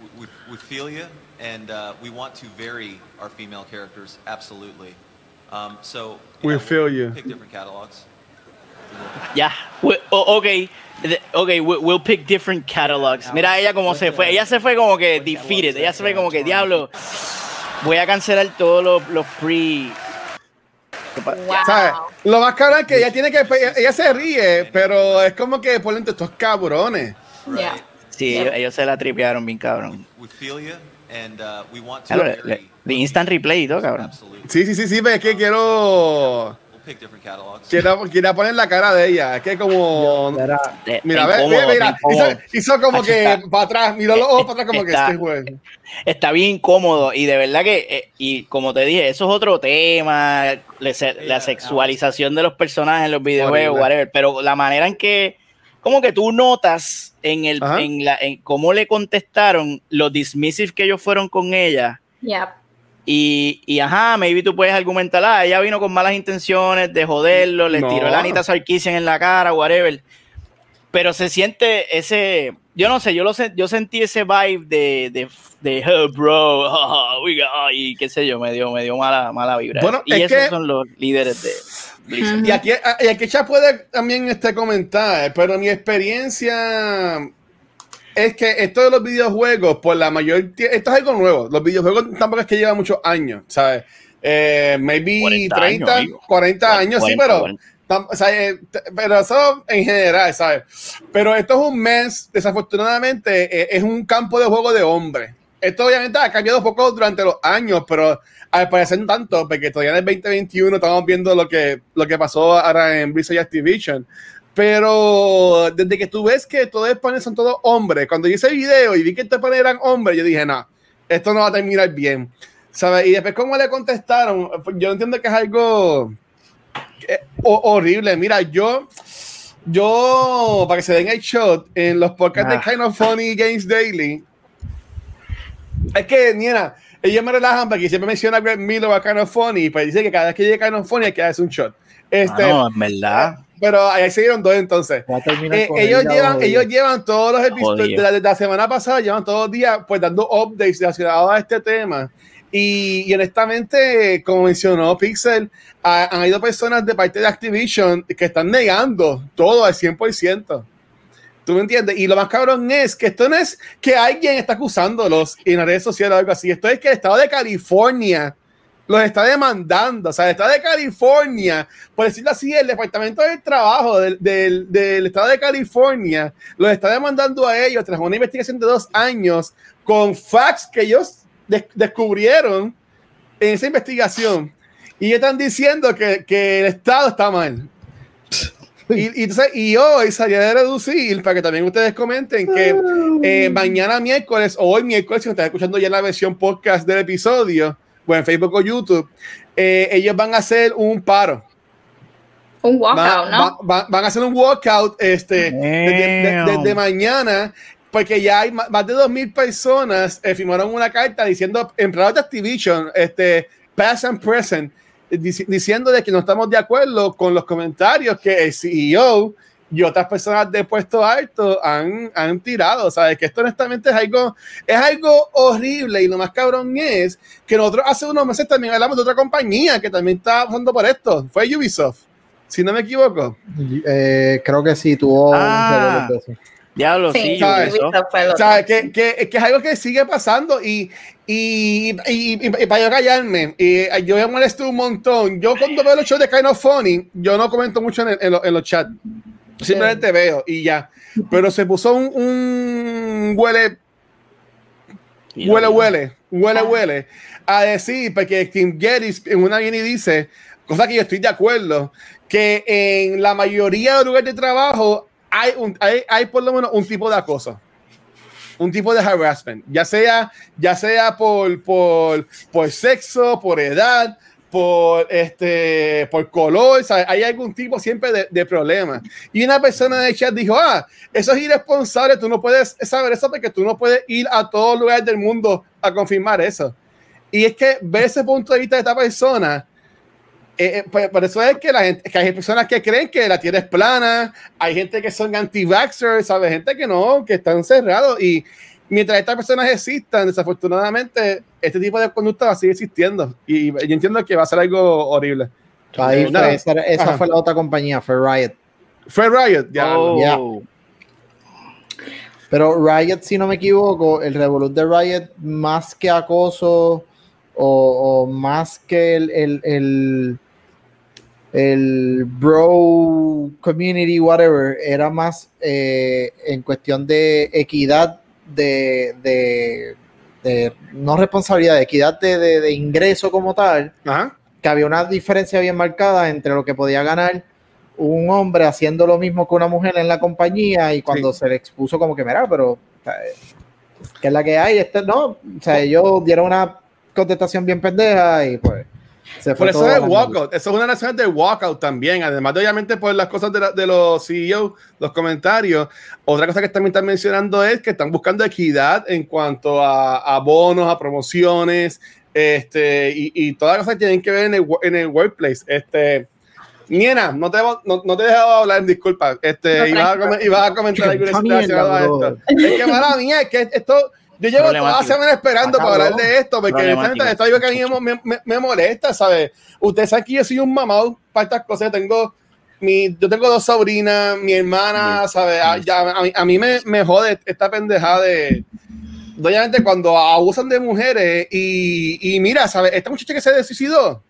we, we, we feel you, and uh, we want to vary our female characters absolutely. Um, so We know, feel we'll you. Pick different catalogs. Yeah. we- o- ok, de- ok, we- we'll pick different catalogs. Mira ella como se fue, ella se fue como que defeated, ella se fue como que diablo, voy a cancelar todos los, los pre... Wow. ¿Sabes? Lo más cabrón es que ella tiene que. Ella se ríe, pero es como que por dentro estos cabrones. Yeah. Sí, ellos, ellos se la tripearon bien cabrón. We feel you, and uh, we want to. Claro, very- le- le instant replay y todo, cabrón. Absolutely. Sí, sí, sí, sí, pero es que quiero. Pick different catalogs. Quiero, quiero poner la cara de ella. Es que como. Era- Te- Mira, ve, ve, incómodo, te mira, hizo, hizo como que está- para atrás, miró los ojos para atrás como que está- este juego. Está bien incómodo y de verdad que, eh, y como te dije, eso es otro tema, la, la sexualización de los personajes en los videojuegos, Horrible. whatever, pero la manera en que, como que tú notas en el, Ajá. en la, en cómo le contestaron, lo dismissive que ellos fueron con ella, Yep. Y, y ajá, maybe tú puedes argumentar, ah, ella vino con malas intenciones de joderlo, le No. tiró la Anita Sarkeesian en la cara, whatever. Pero se siente ese, yo no sé, yo lo sé, yo sentí ese vibe de, de, de "Oh, bro, [LAUGHS] we got-" y qué sé yo, me dio, me dio mala, mala vibra. Bueno, y es esos que- son los líderes de Blizzard. Y aquí, y aquí ya puede también este comentar, pero mi experiencia es que esto de los videojuegos, por la mayor esto es algo nuevo. Los videojuegos tampoco es que llevan muchos años, ¿sabes? Eh, maybe 40 30, años, amigo. 40 años, sí, 40, pero, 40. tam- o sea, eh, pero eso en general, ¿sabes? Pero esto es un mes, desafortunadamente, eh, es un campo de juego de hombres. Esto obviamente ha cambiado un poco durante los años, pero al parecer no tanto, porque todavía en el 2021 estamos viendo lo que, lo que pasó ahora en Blizzard y Activision. Pero desde que tú ves que todos los paneles son todos hombres, cuando yo hice el video y vi que estos paneles eran hombres, yo dije, no, esto no va a terminar bien. ¿Sabes? Y después, ¿cómo le contestaron? Yo entiendo que es algo eh, ho- horrible. Mira, yo, yo, para que se den el shot, en los podcasts Ah. de Kind of Funny Games Daily, es que, mira, ellos me relajan porque siempre menciona a Greg Miller o a Kind of Funny, pues dice que cada vez que llega Kind of Funny hay que hacer un shot. Este, Ah, no, en verdad. Pero ahí se dieron dos entonces. Eh, ellos, llevan, ellos llevan todos los episodios de la, de la semana pasada, llevan todos los días pues dando updates relacionados a este tema. Y, y honestamente, como mencionó Pixel, ha- han habido personas de parte de Activision que están negando todo al 100%. ¿Tú me entiendes? Y lo más cabrón es que esto no es que alguien está acusándolos en las redes sociales o algo así. Esto es que el estado de California los está demandando. O sea, el estado de California, por decirlo así, el Departamento del Trabajo del, del- del estado de California los está demandando a ellos tras una investigación de dos años con facts que ellos des- descubrieron en esa investigación. Y están diciendo que, que el Estado está mal. Y, y, entonces, y hoy salía de reducir, para que también ustedes comenten, que eh, mañana miércoles o hoy miércoles, si me están escuchando ya la versión podcast del episodio, o en Facebook o YouTube, eh, ellos van a hacer un paro. Un Van, walkout, ¿no? va- va- van a hacer un walkout este, desde, de- desde mañana, porque ya hay más de 2.000 personas eh, firmaron una carta diciendo, empleados de Activision, este, past and present, dici- diciendo de que no estamos de acuerdo con los comentarios que el CEO y otras personas de puesto alto han, han tirado. O sea, que esto honestamente es algo, es algo horrible y lo más cabrón es que nosotros hace unos meses también hablamos de otra compañía que también está pasando por esto. Fue Ubisoft, si no me equivoco. Eh, creo que sí, tuvo Ah. un de eso. Diablo, sí, Sí, ¿sabes? O sea, que, que, que es algo que sigue pasando y, y, y, y- y para yo callarme, y yo me molesto un montón. Yo cuando veo los shows de Kind of Funny, yo no comento mucho en, el- en, lo- en los chats. Simplemente veo y ya. Pero se puso un, un huele, huele, huele, huele, Ah. huele, a decir, porque Tim Geddes en una viene y dice, cosa que yo estoy de acuerdo, que en la mayoría de lugares de trabajo hay, un, hay, hay por lo menos un tipo de acoso. Un tipo de harassment, ya sea, ya sea por, por, por sexo, por edad, por este por color, ¿sabes? hay algún tipo siempre de, de problema. Y una persona de chat dijo, ah, eso es irresponsable, tú no puedes saber eso porque tú no puedes ir a todos lugares del mundo a confirmar eso. Y es que ver ese punto de vista de esta persona, eh, eh, por, por eso es que, la gente, que hay personas que creen que la Tierra es plana, hay gente que son anti-vaxxers, ¿sabes? Gente que no, que están cerrados y mientras estas personas existan, desafortunadamente, este tipo de conducta va a seguir existiendo. Y, yo entiendo que va a ser algo horrible. Ahí Eh, fue, esa, fue la otra compañía, fue Riot. Fue Riot, ya. Oh. Ya. Pero Riot, si no me equivoco, el Revolut de Riot, más que acoso o, o más que el, el, el, el bro community, whatever, era más eh, en cuestión de equidad de, de, de- no responsabilidad, de equidad de, de- ingreso como tal, Ajá. que había una diferencia bien marcada entre lo que podía ganar un hombre haciendo lo mismo que una mujer en la compañía y cuando se le expuso como que, mira, pero o sea, que es la que hay, este no, o sea, ellos dieron una contestación bien pendeja y pues se Por eso es walkout. Eso es una nación de walkout también. Además de obviamente por las cosas de, la- de los CEO, los comentarios. Otra cosa que también están mencionando es que están buscando equidad en cuanto a, a bonos, a promociones, este, y, y todas las cosas que tienen que ver en el, wo- en el workplace. Este, Niena, no te, no, no te he dejado hablar, disculpa. Este, No, ibas, a, ibas a comentar situación mierda, a esto. Es que mala mía, es que esto. Yo llevo toda la semana esperando para hablar de esto, porque Problemático. honestamente, esto es algo que a mí me, me- me molesta, ¿sabes? Ustedes saben que yo soy un mamado para estas cosas. Tengo mi, yo tengo dos sobrinas, mi hermana. ¿sabes? A, Bien. ya- a mí, a mí me, me jode esta pendejada de. de Obviamente, cuando abusan de mujeres y, y mira, ¿sabes? Esta muchacha que se suicidó,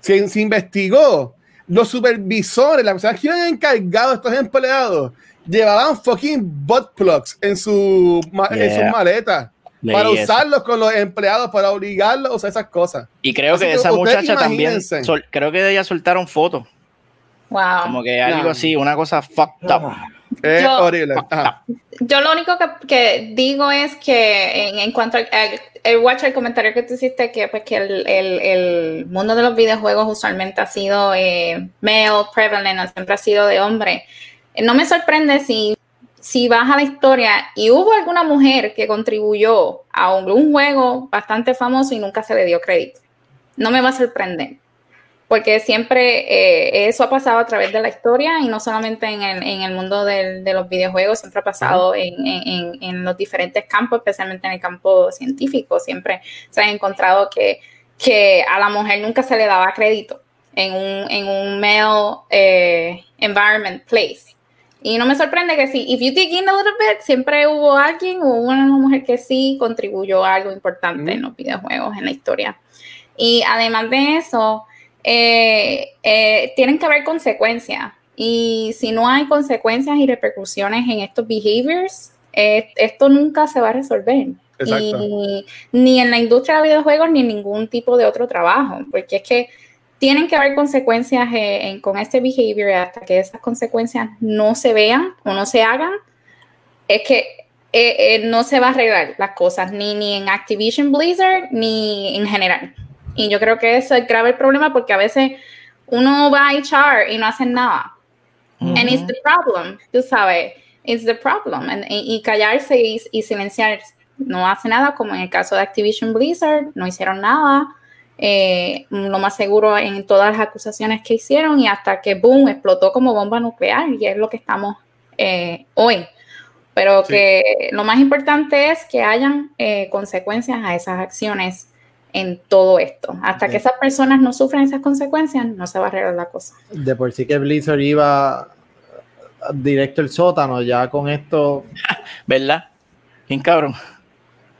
se, se investigó. Los supervisores, las personas que iban encargados, estos empleados, llevaban fucking butt plugs en, su, en sus maletas Leí para eso. usarlos con los empleados, para obligarlos a usar esas cosas. Y creo Así que que esa muchacha también, sol- creo que de ella soltaron fotos, Wow. como que algo No. así, una cosa fucked up. Es Yo- horrible. Ajá. Yo lo único que, que digo es que en, en cuanto al al- el watch, el comentario que tú hiciste, que pues que el, el- el mundo de los videojuegos usualmente ha sido eh, male prevalent, siempre ha sido de hombre. No me sorprende si, si vas a la historia y hubo alguna mujer que contribuyó a un, un juego bastante famoso y nunca se le dio crédito. No me va a sorprender porque siempre eh, eso ha pasado a través de la historia y no solamente en el, en el mundo del- de los videojuegos, siempre ha pasado en- en los diferentes campos, especialmente en el campo científico, siempre se ha encontrado que, que a la mujer nunca se le daba crédito en un, en un male eh, environment place. Y no me sorprende que sí, if you dig in a little bit, siempre hubo alguien o una mujer que sí contribuyó a algo importante en los videojuegos, en la historia. Y además de eso, eh, eh, tienen que haber consecuencias. Y si no hay consecuencias y repercusiones en estos behaviors, eh, esto nunca se va a resolver. Exacto. Y ni en la industria de videojuegos ni en ningún tipo de otro trabajo, porque es que tienen que haber consecuencias eh, en- con este behavior hasta que esas consecuencias no se vean o no se hagan, es que eh, eh, no se va a arreglar las cosas, ni, ni en Activision Blizzard, ni en general. Y yo creo que eso es grave el problema porque a veces uno va a echar y no hacen nada. And it's the problem, tú sabes, it's the problem. And- y, y callarse y, y silenciar no hace nada, como en el caso de Activision Blizzard, no hicieron nada. Eh, lo más seguro en todas las acusaciones que hicieron y hasta que boom explotó como bomba nuclear y es lo que estamos eh, hoy. Pero Sí. que lo más importante es que hayan eh, consecuencias a esas acciones en todo esto. Hasta que esas personas no sufran esas consecuencias, no se va a arreglar la cosa. De por sí que Blizzard iba directo al sótano, ya con esto, [LAUGHS] ¿Verdad? Bien cabrón.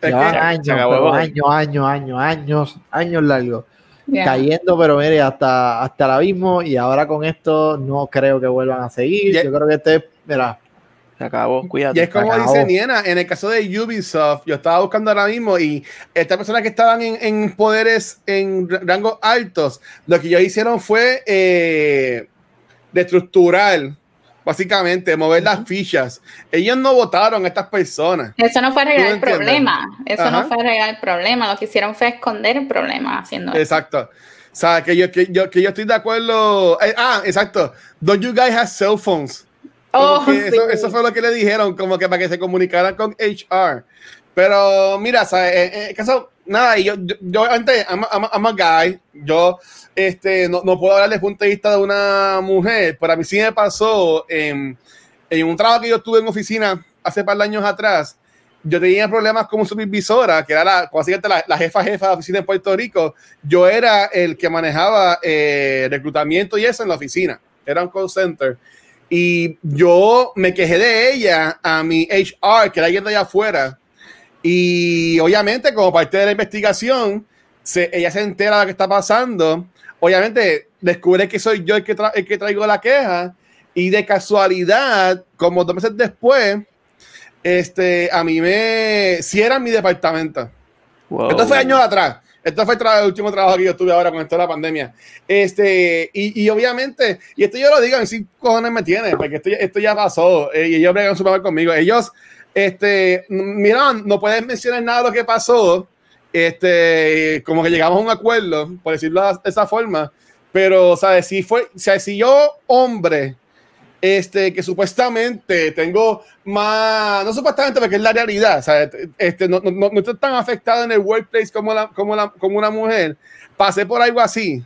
Que- años, pero años, años, años, años, años largos. Yeah. Cayendo, pero mire, hasta, hasta el abismo, y ahora con esto no creo que vuelvan a seguir. Ya- Yo creo que este, mira, Se acabó, Y cuídate. es como dice Niena, en el caso de Ubisoft, yo estaba buscando ahora mismo y estas personas que estaban en, en poderes en rangos altos, lo que ellos hicieron fue eh, básicamente, mover las fichas. Ellos no votaron a estas personas. Eso no fue arreglar ¿Tú el entiendes? problema. Eso Ajá. no fue arreglar el problema. Lo que hicieron fue esconder el problema haciendo eso. Exacto. O sea, que yo, que yo, que yo estoy de acuerdo. Eh, ah, exacto. Don't you guys have cell phones? Oh, sí. eso, eso fue lo que le dijeron, como que para que se comunicaran con HR. Pero mira, ¿sabes? En, en el caso, nada, y yo, yo, yo antes, I'm, a- I'm a- I'm a guy, yo este, no, no puedo hablar desde el punto de vista de una mujer, pero a mí sí me pasó en, en un trabajo que yo tuve en oficina hace par de años atrás. Yo tenía problemas como supervisora, que era la, la, la jefa jefa de oficina en Puerto Rico. Yo era el que manejaba eh, reclutamiento y eso en la oficina. Era un call center. Y yo me quejé de ella a mi HR, que era alguien de allá afuera. Y obviamente, como parte de la investigación, se- ella se entera de lo que está pasando. Obviamente, descubre que soy yo el que, tra- el que traigo la queja y de casualidad, como dos meses después, este, a mí me cierran mi departamento. Wow. Esto fue años atrás. Esto fue el, tra- el último trabajo que yo tuve ahora con esto de la pandemia. Este, y, y obviamente, y esto yo lo digo, en sí cojones me tiene, porque esto, ya- esto ya pasó, eh, y ellos bregan súper mal conmigo. Ellos, este, mira, no pueden mencionar nada de lo que pasó, este, como que llegamos a un acuerdo, por decirlo de esa forma, pero, ¿sabes? Si fue, sea, si yo, hombre, este, que supuestamente tengo más, no supuestamente porque es la realidad, ¿sabes? Este, no, no, no estoy tan afectado en el workplace como, la, como, la, como una mujer, pasé por algo así.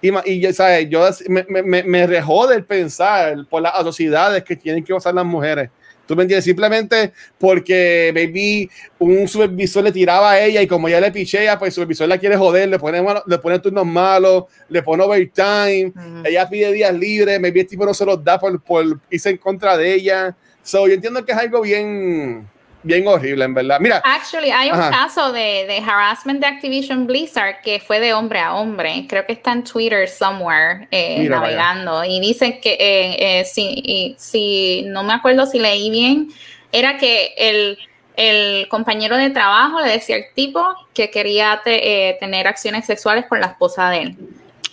Y, y ¿sabes? yo me, me, me, rejode el pensar por las atrocidades que tienen que usar las mujeres. ¿Tú me entiendes? Simplemente porque, baby, un supervisor le tiraba a ella y como ella le pichea, pues el supervisor la quiere joder, le pone, le pone turnos malos, le pone overtime, ella pide días libres, maybe el tipo no se los da por, por irse en contra de ella. So, yo entiendo que es algo bien, bien horrible, en verdad. Mira, Actually, hay un Ajá. caso de, de harassment de Activision Blizzard que fue de hombre a hombre. Creo que está en Twitter somewhere eh, Mira, vaya. navegando. Y dicen que, eh, eh, si, y- si no me acuerdo si leí bien, era que el, el compañero de trabajo le decía al tipo que quería te- eh, tener acciones sexuales con la esposa de él.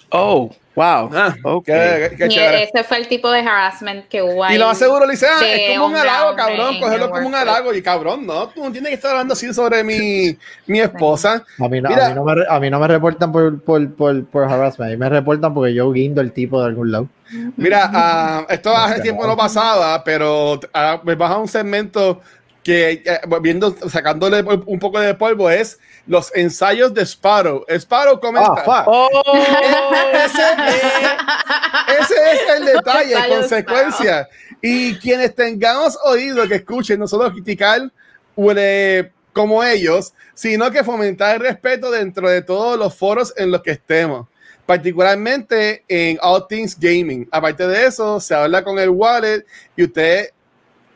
Oh, wow. ah, Ok. qué, qué Y chévere. ese fue el tipo de harassment que hubo ahí. Y lo más seguro le dice, ah, es como un halago, cabrón, cogerlo como un halago. Y cabrón, no, tú no tienes que estar hablando así sobre mi, mi esposa. A mí, no, Mira. a, mí no me, re- a mí no me reportan por, por, por, por harassment, a mí me reportan porque yo guindo el tipo de algún lado. Mira, ah, esto hace tiempo no pasaba, pero ah, me baja un segmento que, eh, viendo, sacándole un poco de polvo, es los ensayos de Sparrow. Sparrow comenta. Ah. Oh, ese, es, ese es el [LAUGHS] detalle, consecuencia. Y quienes tengamos oído que escuchen, no solo criticar huele como ellos, sino que fomentar el respeto dentro de todos los foros en los que estemos, particularmente en All Things Gaming. Aparte de eso, se habla con el wallet y usted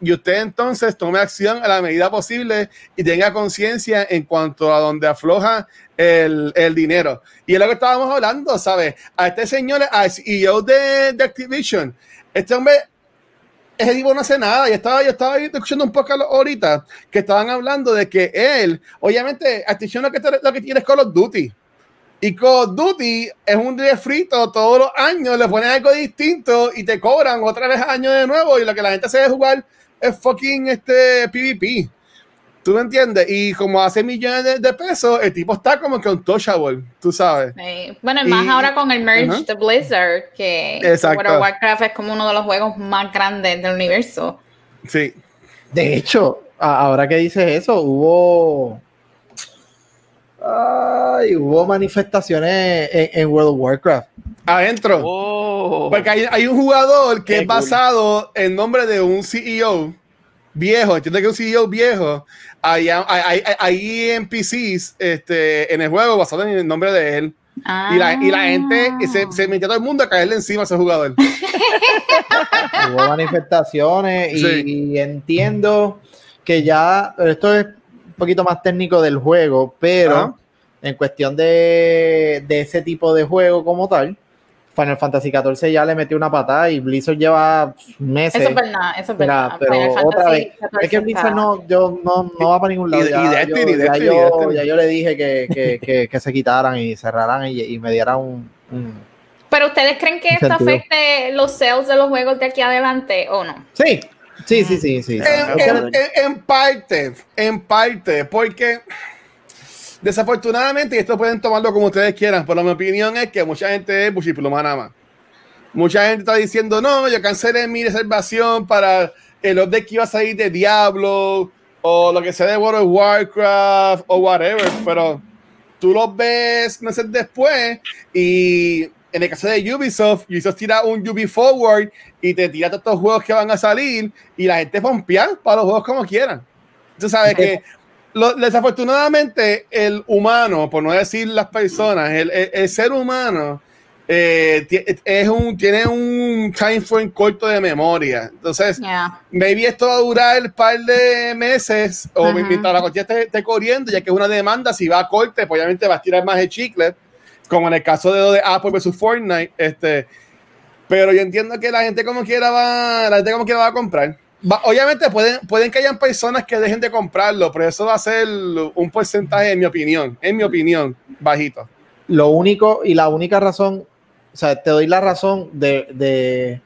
y usted entonces tome acción a la medida posible y tenga conciencia en cuanto a donde afloja el, el dinero. Y es lo que estábamos hablando, ¿sabes? A este señor, al CEO de, de Activision, este hombre, ese tipo no hace nada. Yo estaba, yo estaba escuchando un poco ahorita que estaban hablando de que él, obviamente, Activision lo que, lo que tiene es Call of Duty. Y Call of Duty es un refrito todos los años, le ponen algo distinto y te cobran otra vez año de nuevo. Y lo que la gente hace es jugar es fucking este PvP. ¿Tú me entiendes? Y como hace millones de, de pesos, el tipo está como que untouchable, tú sabes. Sí. Bueno, y más ahora con el merge Ajá. de Blizzard, que Exacto. World of Warcraft es como uno de los juegos más grandes del universo. Sí. De hecho, ahora que dices eso, hubo. Ay, hubo manifestaciones en, en World of Warcraft. Adentro. oh. Porque hay, hay un jugador que Qué es cool. basado en nombre de un CEO viejo. Entiendo que un CEO viejo. Hay, hay, hay, hay NPCs este, en el juego basado en el nombre de él. Y, la, y la gente se, se metió todo el mundo a caerle encima a ese jugador. [LAUGHS] Hubo manifestaciones y, Sí. y entiendo que ya. Esto es poquito más técnico del juego, pero en cuestión de, de ese tipo de juego como tal, Final Fantasy XIV ya le metió una patada y Blizzard lleva meses. Eso es verdad, eso es verdad. pero Final otra Fantasy vez, XIV es que Blizzard no, yo, no, no va para ningún lado. Y- y ya, Destiny, yo, ya Destiny, yo- Destiny. ya yo le dije que, que, que, que se quitaran y cerraran y, y me dieran un, un- Pero ustedes creen que esto afecte los sales de los juegos de aquí adelante o no? Sí, sí, sí, sí. sí. En, que- en- en- en parte, en parte, porque desafortunadamente, y esto pueden tomarlo como ustedes quieran, pero mi opinión es que mucha gente es buchipluma nada más. Mucha gente está diciendo, no, yo cancelé mi reservación para el update que iba a salir de Diablo o lo que sea de World of Warcraft o whatever, pero tú los ves meses después y en el caso de Ubisoft, Ubisoft tira un Ubi Forward y te tira todos estos juegos que van a salir y la gente pompea para los juegos como quieran. Tú sabes que lo- desafortunadamente el humano, por no decir las personas, el, el- el ser humano eh, es un, tiene un time frame corto de memoria. Entonces, Ya. maybe esto va a durar un par de meses o Ajá. mientras la cuestión esté, esté corriendo, ya que es una demanda, si va a corte, pues obviamente va a tirar más el chicle. Como en el caso de, de Apple versus Fortnite, este, pero yo entiendo que la gente como quiera va, la gente como quiera va a comprar. Va- obviamente pueden, pueden que hayan personas que dejen de comprarlo, pero eso va a ser un porcentaje, en mi opinión, en mi opinión, bajito. Lo único y la única razón, o sea, te doy la razón de, de,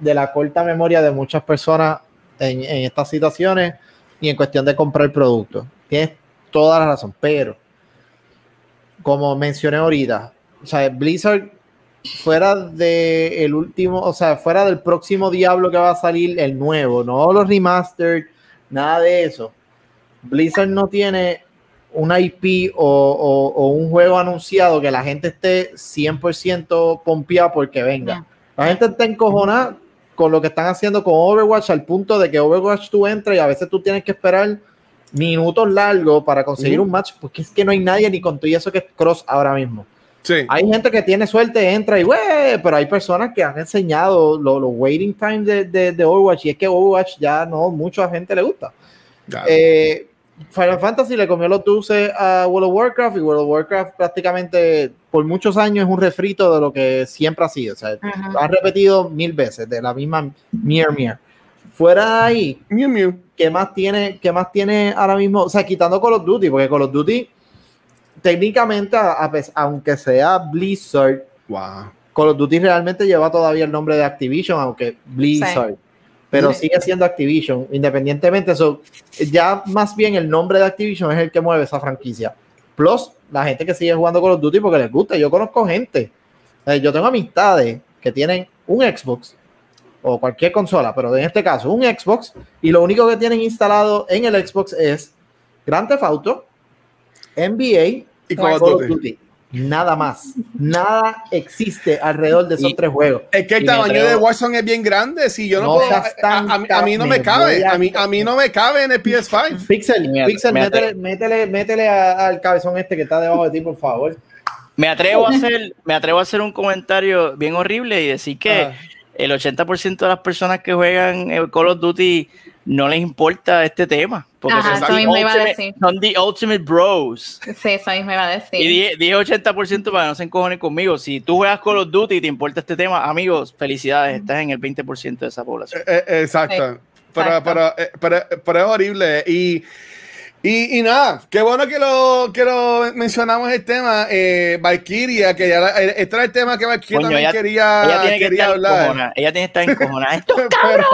de la corta memoria de muchas personas en, en estas situaciones y en cuestión de comprar el producto. Tienes toda la razón, pero como mencioné ahorita, o sea, Blizzard fuera de el último, o sea, fuera del próximo Diablo que va a salir el nuevo, no los remastered, nada de eso. Blizzard no tiene una IP o, o- o un juego anunciado que la gente esté 100% pompeada porque venga. La gente está encojonada con lo que están haciendo con Overwatch al punto de que Overwatch tú entras y a veces tú tienes que esperar minutos largos para conseguir un match porque es que no hay nadie ni con todo y eso que es cross ahora mismo. Sí. Hay gente que tiene suerte, entra y güey, pero hay personas que han enseñado los waiting time de, de, de Overwatch y es que Overwatch ya no mucha gente le gusta. Claro. Eh, Final Fantasy le comió los dulces a World of Warcraft y World of Warcraft prácticamente por muchos años es un refrito de lo que siempre ha sido. O sea, lo han repetido mil veces de la misma Mier Mier. Fuera de ahí, Mew. ¿qué más tiene, qué más tiene ahora mismo? O sea, quitando Call of Duty, porque Call of Duty, técnicamente, a- a pes- aunque sea Blizzard, Wow. Call of Duty realmente lleva todavía el nombre de Activision, aunque Blizzard. Pero Sí. sigue siendo Activision, independientemente. Eso, ya más bien el nombre de Activision es el que mueve esa franquicia. Plus, la gente que sigue jugando Call of Duty porque les gusta. Yo conozco gente. eh, yo tengo amistades que tienen un Xbox o cualquier consola, pero en este caso un Xbox y lo único que tienen instalado en el Xbox es Grand Theft Auto, NBA Y Call of Call of Duty. Duty. Nada más. Nada existe alrededor de esos Y- tres juegos. Es que el Y tamaño de Warzone es bien grande. Si yo no, No puedo. A, tan a- a mí- a mí no me me cabe. a- A mí, a mí no me cabe en el PS5. Pixel, Me- Pixel, me métele, métele, métele a- al cabezón este que está debajo de ti, por favor. Me atrevo a hacer, me atrevo a hacer un comentario bien horrible y decir que Ah. El 80% de las personas que juegan eh, Call of Duty no les importa este tema. Porque Ajá, son, eso the mismo iba a ultimate, decir. son the ultimate bros. Sí, eso mismo iba a decir. Y dije, dije 80% para que no se encojonen conmigo. Si tú juegas Call of Duty y te importa este tema, amigos, felicidades, estás en el 20% de esa población. Eh, eh, exacto. Pero, Exacto. pero, eh, pero, pero es horrible. Y, y, y nada, qué bueno que lo, que lo mencionamos el tema. Eh, Valkyria, que ya la- eh, este era el tema que Valkyria Coño, también ella- quería, ella tiene que quería hablar. encojonada. Ella tiene que estar encojonada. [LAUGHS] Esto pero,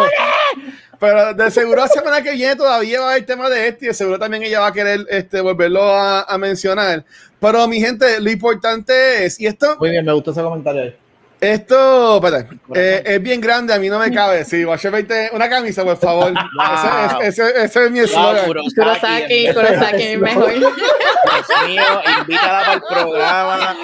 pero de seguro la semana que viene todavía va a haber tema de este y de seguro también ella va a querer este, volverlo a, a mencionar. Pero mi gente, lo importante es, y esto, Muy bien, me gustó ese comentario ahí. Esto, espérate, eh, es bien grande, a mí no me cabe. Sí, Watcher 20, una camisa, por favor. [LAUGHS] Wow. Ese, ese- ese es mi Wow, eslogan. Kurosaki, Kurosaki, Kurosaki, mejor. Dios mío, invítala para el programa.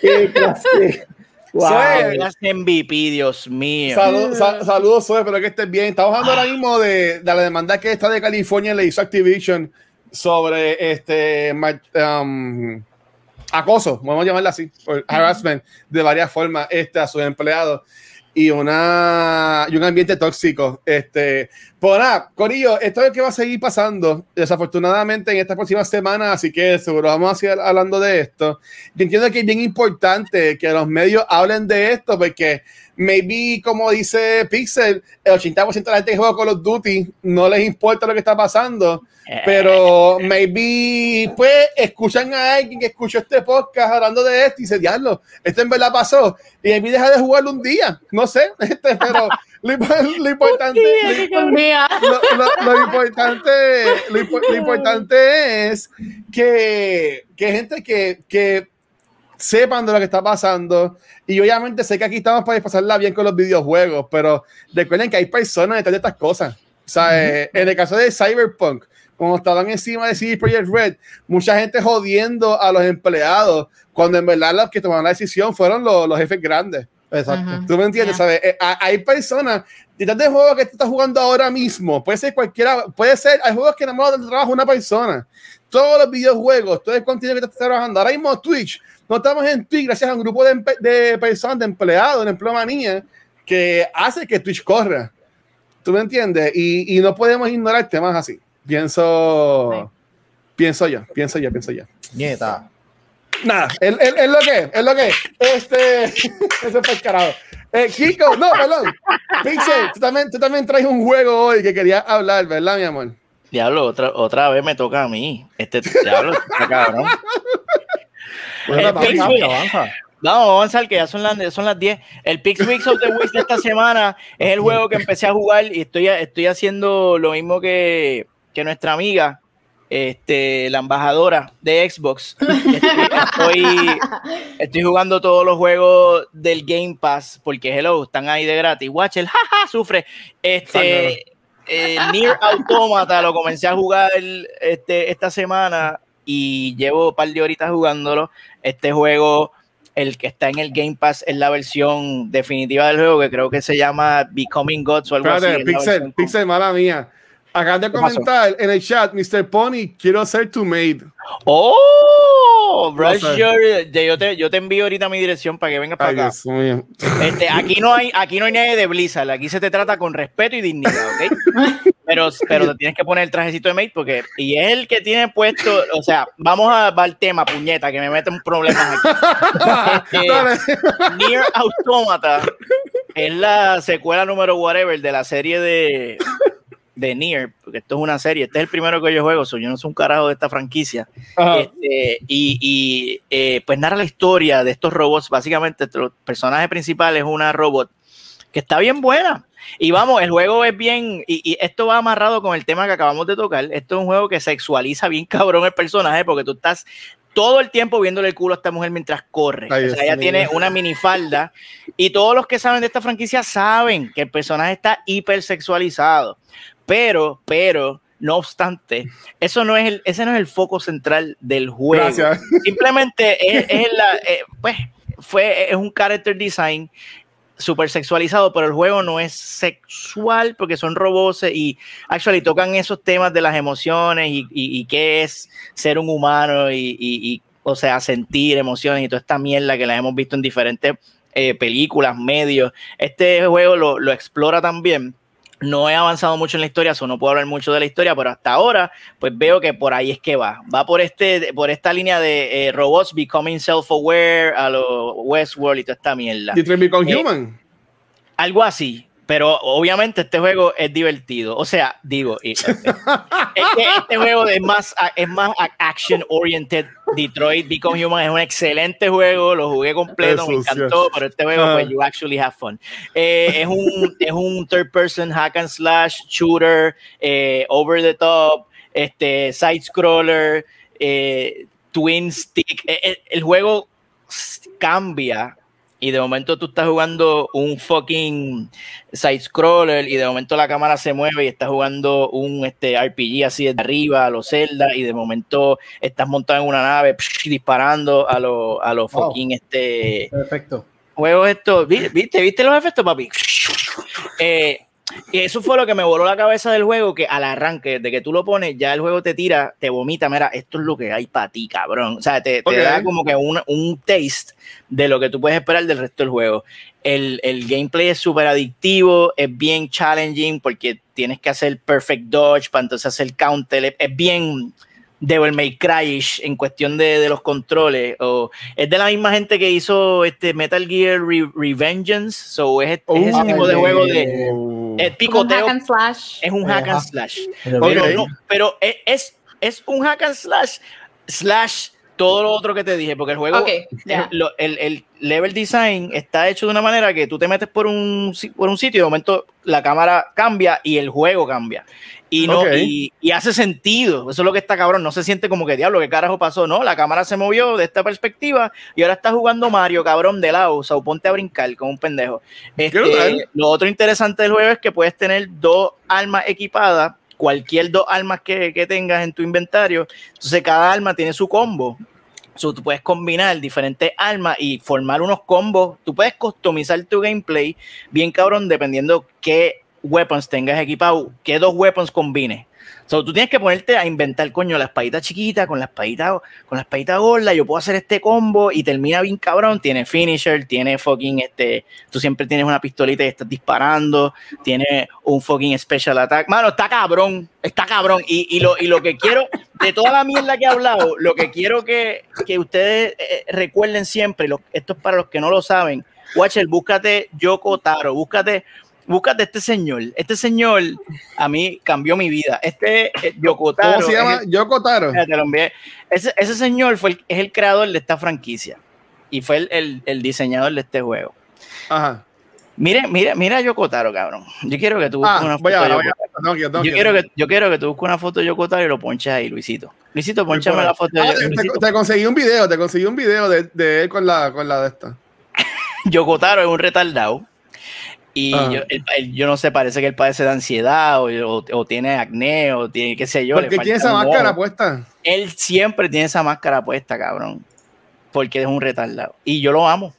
Qué clase. Wow. Soy- MVP, Dios mío. Salud- sa- saludos, Zoe, espero que estés bien. Estamos hablando ahora mismo de, de la demanda que está de California le hizo Activision sobre este um, acoso, vamos a llamarlo así, o harassment de varias formas este, a sus empleados y, una, y un ambiente tóxico. Este, pues nada, Corillo, esto es lo que va a seguir pasando desafortunadamente en estas próximas semanas, así que seguro vamos a seguir hablando de esto. Yo entiendo que es bien importante que los medios hablen de esto porque maybe, como dice Pixel, el 80% de la gente que juega Call of Duty no les importa lo que está pasando, Eh, pero maybe pues escuchan a alguien que escuchó este podcast hablando de esto y dice, diablo, esto en verdad pasó y maybe deja de jugarlo un día, no sé, [LAUGHS] este, pero lo, imp- lo importante... lo- importante, lo, impo- lo importante es que, que gente que, que sepan de lo que está pasando. Y obviamente sé que aquí estamos para pasarla bien con los videojuegos, pero recuerden que hay personas detrás de estas cosas. O sea, eh, en el caso de Cyberpunk, como estaban encima de CD Projekt Red, mucha gente jodiendo a los empleados, cuando en verdad los que tomaron la decisión fueron los, los jefes grandes. Exacto. ¿Tú me entiendes? Ya. ¿Sabes? Eh, ha- hay personas, detrás de juegos que tú estás jugando ahora mismo, puede ser cualquiera, puede ser, hay juegos que nada más trabaja una persona. Todos los videojuegos, todo el contenido que tú estás trabajando. Ahora mismo Twitch, no estamos en Twitch gracias a un grupo de, de personas, de empleados, de empleomanía, que hace que Twitch corra. ¿Tú me entiendes? Y, y no podemos ignorar temas así. Pienso, pienso yo, pienso yo, pienso yo. Nieta. Nada, es, es- es lo que es, es lo que es. Este, [LAUGHS] eso fue el carajo. Eh, Kiko, no, perdón. Pixel, tú también, tú también traes un juego hoy que querías hablar, ¿verdad, mi amor? Diablo, otra, otra vez me toca a mí. Este diablo, [LAUGHS] está cabrón. Bueno, Week. avanza. Vamos a avanzar, que ya son las, son las 10. El Pix Weeks of the Week de esta semana es el juego que empecé a jugar y estoy, estoy haciendo lo mismo que, que nuestra amiga, este, la embajadora de Xbox. Estoy, estoy jugando todos los juegos del Game Pass porque, hello, están ahí de gratis. Watch el jaja, sufre. Este, eh, Nier Automata lo comencé a jugar este, esta semana y llevo un par de horitas jugándolo. Este juego, el que está en el Game Pass, es la versión definitiva del juego, que creo que se llama Becoming Gods o algo así. Espérate, Pixel, Pixel, mala mía. Acabas de comentar en el chat, Mr. Pony, quiero ser tu maid. ¡Oh! Brush No sé. your- yo, te, yo te envío ahorita mi dirección para que vengas para Ay, acá. Dios. Este, aquí no hay, aquí no hay nadie de Blizzard, aquí se te trata con respeto y dignidad, ¿ok? [LAUGHS] Pero, pero te tienes que poner el trajecito de mate porque, y es el que tiene puesto, o sea, vamos a va al tema, puñeta, que me mete un problema aquí. [LAUGHS] Este. Nier Automata es la secuela número whatever de la serie de, de Nier, porque esto es una serie, este es el primero que yo juego, so yo no soy un carajo de esta franquicia. Este, y y, eh, pues narra la historia de estos robots. Básicamente, el personaje principal es una robot que está bien buena. Y vamos, el juego es bien, y, y esto va amarrado con el tema que acabamos de tocar. Esto es un juego que sexualiza bien cabrón el personaje porque tú estás todo el tiempo viéndole el culo a esta mujer mientras corre. Ay, o sea, ella tiene una minifalda y todos los que saben de esta franquicia saben que el personaje está hipersexualizado. Pero, pero, no obstante, eso no es el, ese no es el foco central del juego. Gracias. [LAUGHS] Simplemente es, es la, eh, pues, fue, es un character design súper sexualizado, pero el juego no es sexual porque son robots y actually tocan esos temas de las emociones y, y, y qué es ser un humano y, y- y, o sea, sentir emociones y toda esta mierda que las hemos visto en diferentes eh, películas, medios. Este juego lo, lo explora también. No he avanzado mucho en la historia, so no puedo hablar mucho de la historia, pero hasta ahora, pues veo que por ahí es que va. Va por este, por esta línea de eh, robots becoming self-aware a lo Westworld y toda esta mierda. Detroit Become Eh, Human. Algo así. Pero obviamente este juego es divertido. O sea, digo, es que este juego es más, es más action oriented. Detroit Become Human es un excelente juego. Lo jugué completo, me Eso sí. encantó. Pero este juego, Ah. pues, you actually have fun. Eh, es, un, es un third person hack and slash shooter, eh, over the top, este, side scroller, eh, twin stick. Eh, eh, el juego cambia y de momento tú estás jugando un fucking side scroller y de momento la cámara se mueve y estás jugando un este RPG así de arriba a los Zelda y de momento estás montado en una nave psh, disparando a los a los Wow. fucking este Perfecto. juegos estos, ¿vi- ¿viste? ¿Viste los efectos, papi? Eh, eso fue lo que me voló la cabeza del juego, que al arranque, de que tú lo pones, ya el juego te tira, te vomita, mira, esto es lo que hay para ti, cabrón. O sea, te, te Ok. da como que un, un taste de lo que tú puedes esperar del resto del juego. El, el gameplay es súper adictivo, es bien challenging porque tienes que hacer perfect dodge para entonces hacer counter, es- es bien Devil May Cry en cuestión de, de los controles. O, es de la misma gente que hizo este Metal Gear Re- Revengeance. So es, es ese Oh, tipo de juego de es un hack and slash. Es un hack and slash. Pero no, pero es, es, es un hack and slash slash todo lo otro que te dije, porque el juego, el, el level design está hecho de una manera que tú te metes por un, por un sitio y de momento la cámara cambia y el juego cambia. Y, no, y, y hace sentido, eso es lo que está cabrón, no se siente como que diablo, ¿qué carajo pasó? No, la cámara se movió de esta perspectiva y ahora está jugando Mario, cabrón, de lado, o sea, ponte a brincar como un pendejo. Este, lo otro interesante del juego es que puedes tener dos armas equipadas, cualquier dos armas que, que tengas en tu inventario. Entonces, cada arma tiene su combo. So, tú puedes combinar diferentes armas y formar unos combos. Tú puedes customizar tu gameplay bien cabrón dependiendo qué weapons tengas equipado, qué dos weapons combines. So, tú tienes que ponerte a inventar, coño, la espadita chiquita con la espadita, con la espadita gorda, yo puedo hacer este combo y termina bien cabrón. Tiene finisher, tiene fucking este, tú siempre tienes una pistolita y estás disparando, tiene un fucking special attack. Mano, está cabrón, está cabrón. Y, y lo, y lo que quiero, de toda la mierda que he hablado, lo que quiero que, que ustedes eh, recuerden siempre, esto es para los que no lo saben, Watcher, búscate Yoko Taro, búscate, búscate este señor. Este señor a mí cambió mi vida. Este eh, Yoko Taro. ¿Cómo se llama? el- Yoko Taro. Espérate, lo envié. Ese, ese señor fue el- es el creador de esta franquicia y fue el, el- el diseñador de este juego. Ajá. Mire, mira, mira a Yoko Taro, cabrón. Yo quiero que tú busques Ah, una voy foto a de tengo yo que quiero, que, yo quiero que tú busques una foto de Yoko Taro y lo ponches ahí, Luisito. Luisito, ponchame la foto de Ah, te, Luisito. te- te conseguí un video, te conseguí un video de, de él con la, con la de esta. [LAUGHS] Yoko Taro es un retardado. Y Ah. yo, no sé, parece que él padece de ansiedad o, o- o tiene acné o tiene, qué sé yo. falta tiene esa máscara ojo. puesta. Él siempre tiene esa máscara puesta, cabrón. Porque es un retardado. Y yo lo amo.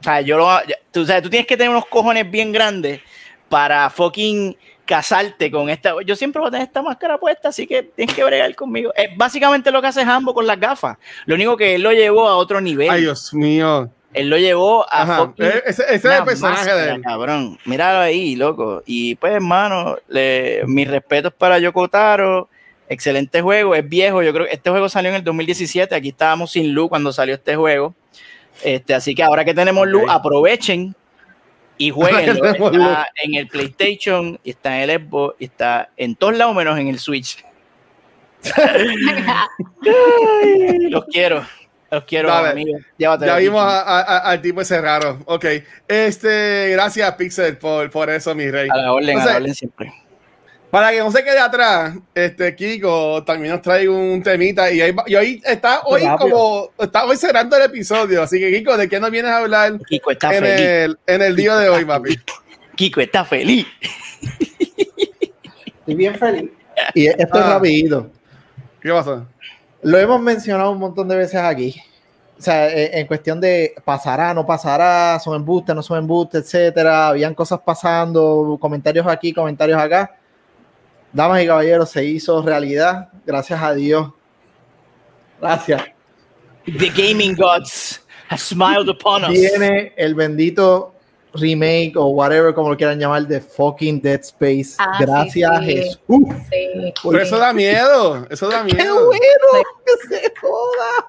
O sea, yo lo tú, o sea, tú tienes que tener unos cojones bien grandes para fucking casarte con esta. Yo siempre voy a tener esta máscara puesta, así que tienes que bregar conmigo. Es básicamente lo que hace Hambo con las gafas. Lo único que él lo llevó a otro nivel. Ay, Dios mío. Él lo llevó a fucking Eh, Ese, ese es el personaje de él. Cabrón, míralo ahí, loco. Y pues, hermano, le- mis respetos para Yoko Taro. Excelente juego, es viejo. Yo creo que este juego salió en el 2017. Aquí estábamos sin luz cuando salió este juego. Este, así que ahora que tenemos luz, Ok. aprovechen y jueguen. luz. Está en el PlayStation, y está en el Xbox, y está en todos lados menos en el Switch. [LAUGHS] Ay, los quiero, los quiero, Dale. amigos. Llévatelo, Ya vimos Kiki. a- a- a- al tipo ese raro. Ok. Este, gracias, Pixel, por, por eso, mi rey. A la orden, a la orden siempre. Para que no se quede atrás, este Kiko también nos trae un temita y ahí, va- y hoy está hoy Rápido. como está hoy cerrando el episodio, así que Kiko, ¿de qué nos vienes a hablar Kiko está en feliz. el, en el día de hoy, papi? Kiko está feliz. Estoy bien feliz. [LAUGHS] Y esto es Ah. rapidito. ¿Qué pasó? Lo hemos mencionado un montón de veces aquí. O sea, eh, en cuestión de pasará, no pasará, son embustes, no son embustes, etcétera. Habían cosas pasando, comentarios aquí, comentarios acá. Damas y caballeros, se hizo realidad. Gracias a Dios. Gracias. The gaming gods have smiled upon us. Viene el bendito remake o whatever como lo quieran llamar de fucking Dead Space. Ah, Gracias sí. Jesús. Sí. Pero eso da miedo, eso da [LAUGHS] ¡Qué miedo. bueno! ¡Que se joda!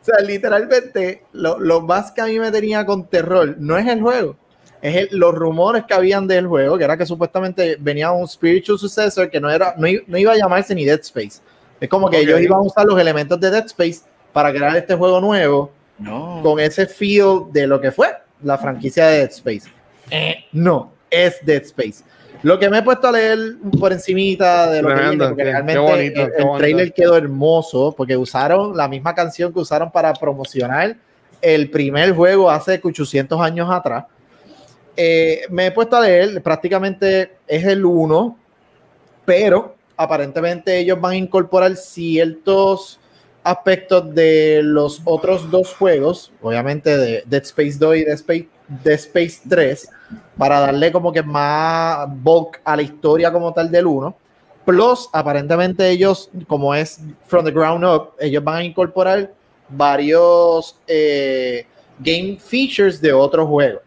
O sea, literalmente, lo, lo más que a mí me tenía con terror no es el juego, es el- los rumores que habían del juego, que era que supuestamente venía un spiritual successor que no, era, no, no iba a llamarse ni Dead Space. Es como que ellos iban a usar los elementos de Dead Space para crear este juego nuevo No. con ese feel de lo que fue la franquicia de Dead Space. Eh, No, es Dead Space. Lo que me he puesto a leer por encimita de lo que Tremendo, viene, porque realmente qué bonito, el, el trailer quedó hermoso, porque usaron la misma canción que usaron para promocionar el primer juego hace 800 años atrás. Eh, me he puesto a leer, prácticamente es el 1, pero aparentemente ellos van a incorporar ciertos aspectos de los otros dos juegos, obviamente de Dead Space 2 y Dead Space, Dead Space 3, para darle como que más bulk a la historia como tal del 1. Plus, aparentemente ellos, como es from the ground up, ellos van a incorporar varios eh, game features de otros juegos.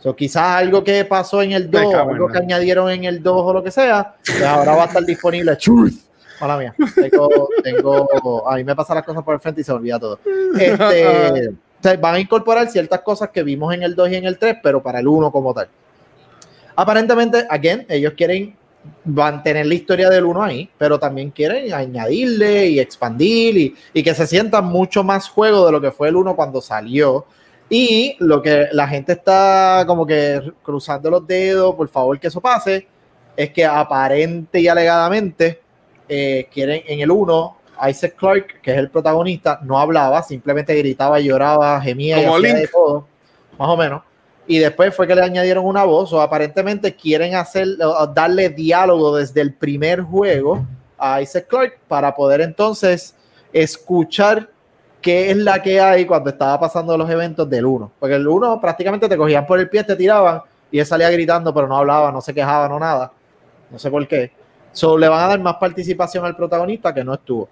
So, quizás algo que pasó en el 2, Ay, cabrón. algo que añadieron en el 2 o lo que sea, pues ahora va a estar disponible. Truth. Mala mía. Tengo, tengo, a mí me pasan las cosas por el frente y se olvida todo. Este, [LAUGHS] van a incorporar ciertas cosas que vimos en el 2 y en el 3, pero para el 1 como tal. Aparentemente, again, ellos quieren mantener la historia del 1 ahí, pero también quieren añadirle y expandir y, y que se sienta mucho más juego de lo que fue el 1 cuando salió. Y lo que la gente está como que cruzando los dedos, por favor que eso pase, es que aparente y alegadamente eh, quieren en el 1, Isaac Clarke, que es el protagonista, no hablaba, simplemente gritaba, lloraba, gemía y Como hacía Link. de todo, más o menos. Y después fue que le añadieron una voz, o aparentemente quieren hacer, darle diálogo desde el primer juego a Isaac Clarke para poder entonces escuchar qué es la que hay cuando estaba pasando los eventos del 1. Porque el 1 prácticamente te cogían por el pie, te tiraban y él salía gritando, pero no hablaba, no se quejaba, no nada. No sé por qué. So, le van a dar más participación al protagonista que no estuvo.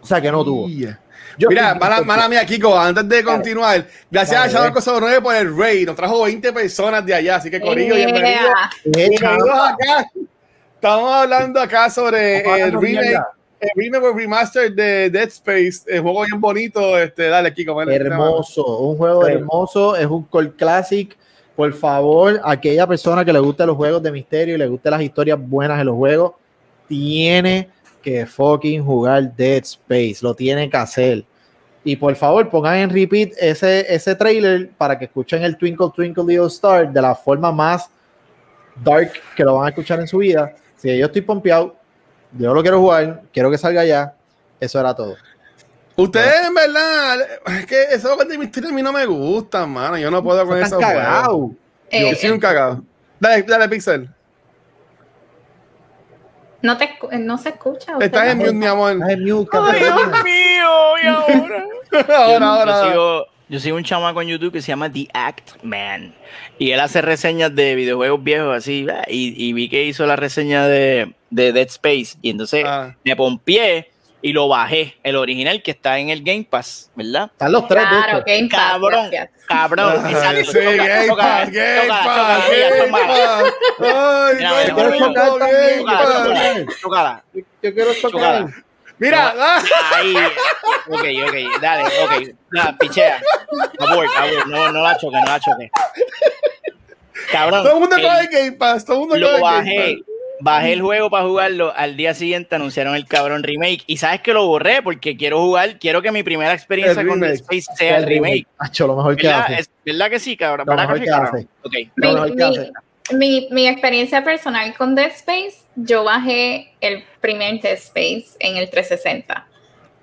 O sea, que no tuvo. Yeah. Yo Mira, mala, mala mía, Kiko, antes de continuar, gracias Dale, a Shadow Cosa 9 por el raid, nos trajo 20 personas de allá, así que Corillo, Yeah. bienvenido. Bienvenidos acá. Estamos hablando acá sobre el remake, el remake o remaster de Dead Space, el juego bien bonito, este, dale Kiko, ven, hermoso, un juego Sí. hermoso, es un cult classic. Por favor, aquella persona que le guste los juegos de misterio y le guste las historias buenas en los juegos, tiene que fucking jugar Dead Space, lo tiene que hacer. Y por favor, pongan en repeat ese, ese trailer para que escuchen el Twinkle Twinkle Little Star de la forma más dark que lo van a escuchar en su vida. Si yo estoy pompeado, yo lo quiero jugar, quiero que salga ya. Eso era todo. Ustedes, en verdad, es que esos juegos de misterio a mí no me gustan, mano. Yo no puedo con esos juegos. cagados. Eh, Yo soy un cagado. Dale, dale, Pixel. No, te, escu- no se escucha. Estás en mute, mi amor. Ay, mute, Ay. Dios mío, y [LAUGHS] ahora. ahora, yo, ahora. Yo sigo, yo sigo un chamaco en YouTube que se llama The Act Man. Y él hace reseñas de videojuegos viejos así. Y, y vi que hizo la reseña de, de Dead Space. Y entonces Ah. me pompié y lo bajé. El original que está en el Game Pass, ¿verdad? Están los tres Claro, estos. Game Pass, Cabrón, gracias. cabrón. [LAUGHS] Ay, exacto, sí, choca, Game choca, Pass, choca, Game Pass, Game Pass. Ay, Mira, yo quiero mira, Game Pass. chocala. Yo quiero. Chocala. Mira, ah, Ahí. Ok, ok, dale, ok. Nada, pichea. Abort, abort. No, no la choque, no la choque. Cabrón. todo el mundo el- coge Game Pass, todo el mundo coge lo Game. Pass. Bajé el juego para jugarlo. Al día siguiente anunciaron el cabrón remake. Y sabes que lo borré porque quiero jugar. Quiero que mi primera experiencia El con Dead remake. Space sea el remake. Hacho, lo mejor que ¿Verdad? hace. Es- ¿Verdad que sí, cabrón? Lo ¿Verdad mejor que que cabrón? hace. Ok. Lo Mi, mejor que mi- hace. mi- mi experiencia personal con Dead Space, yo bajé el primer Dead Space en el 360.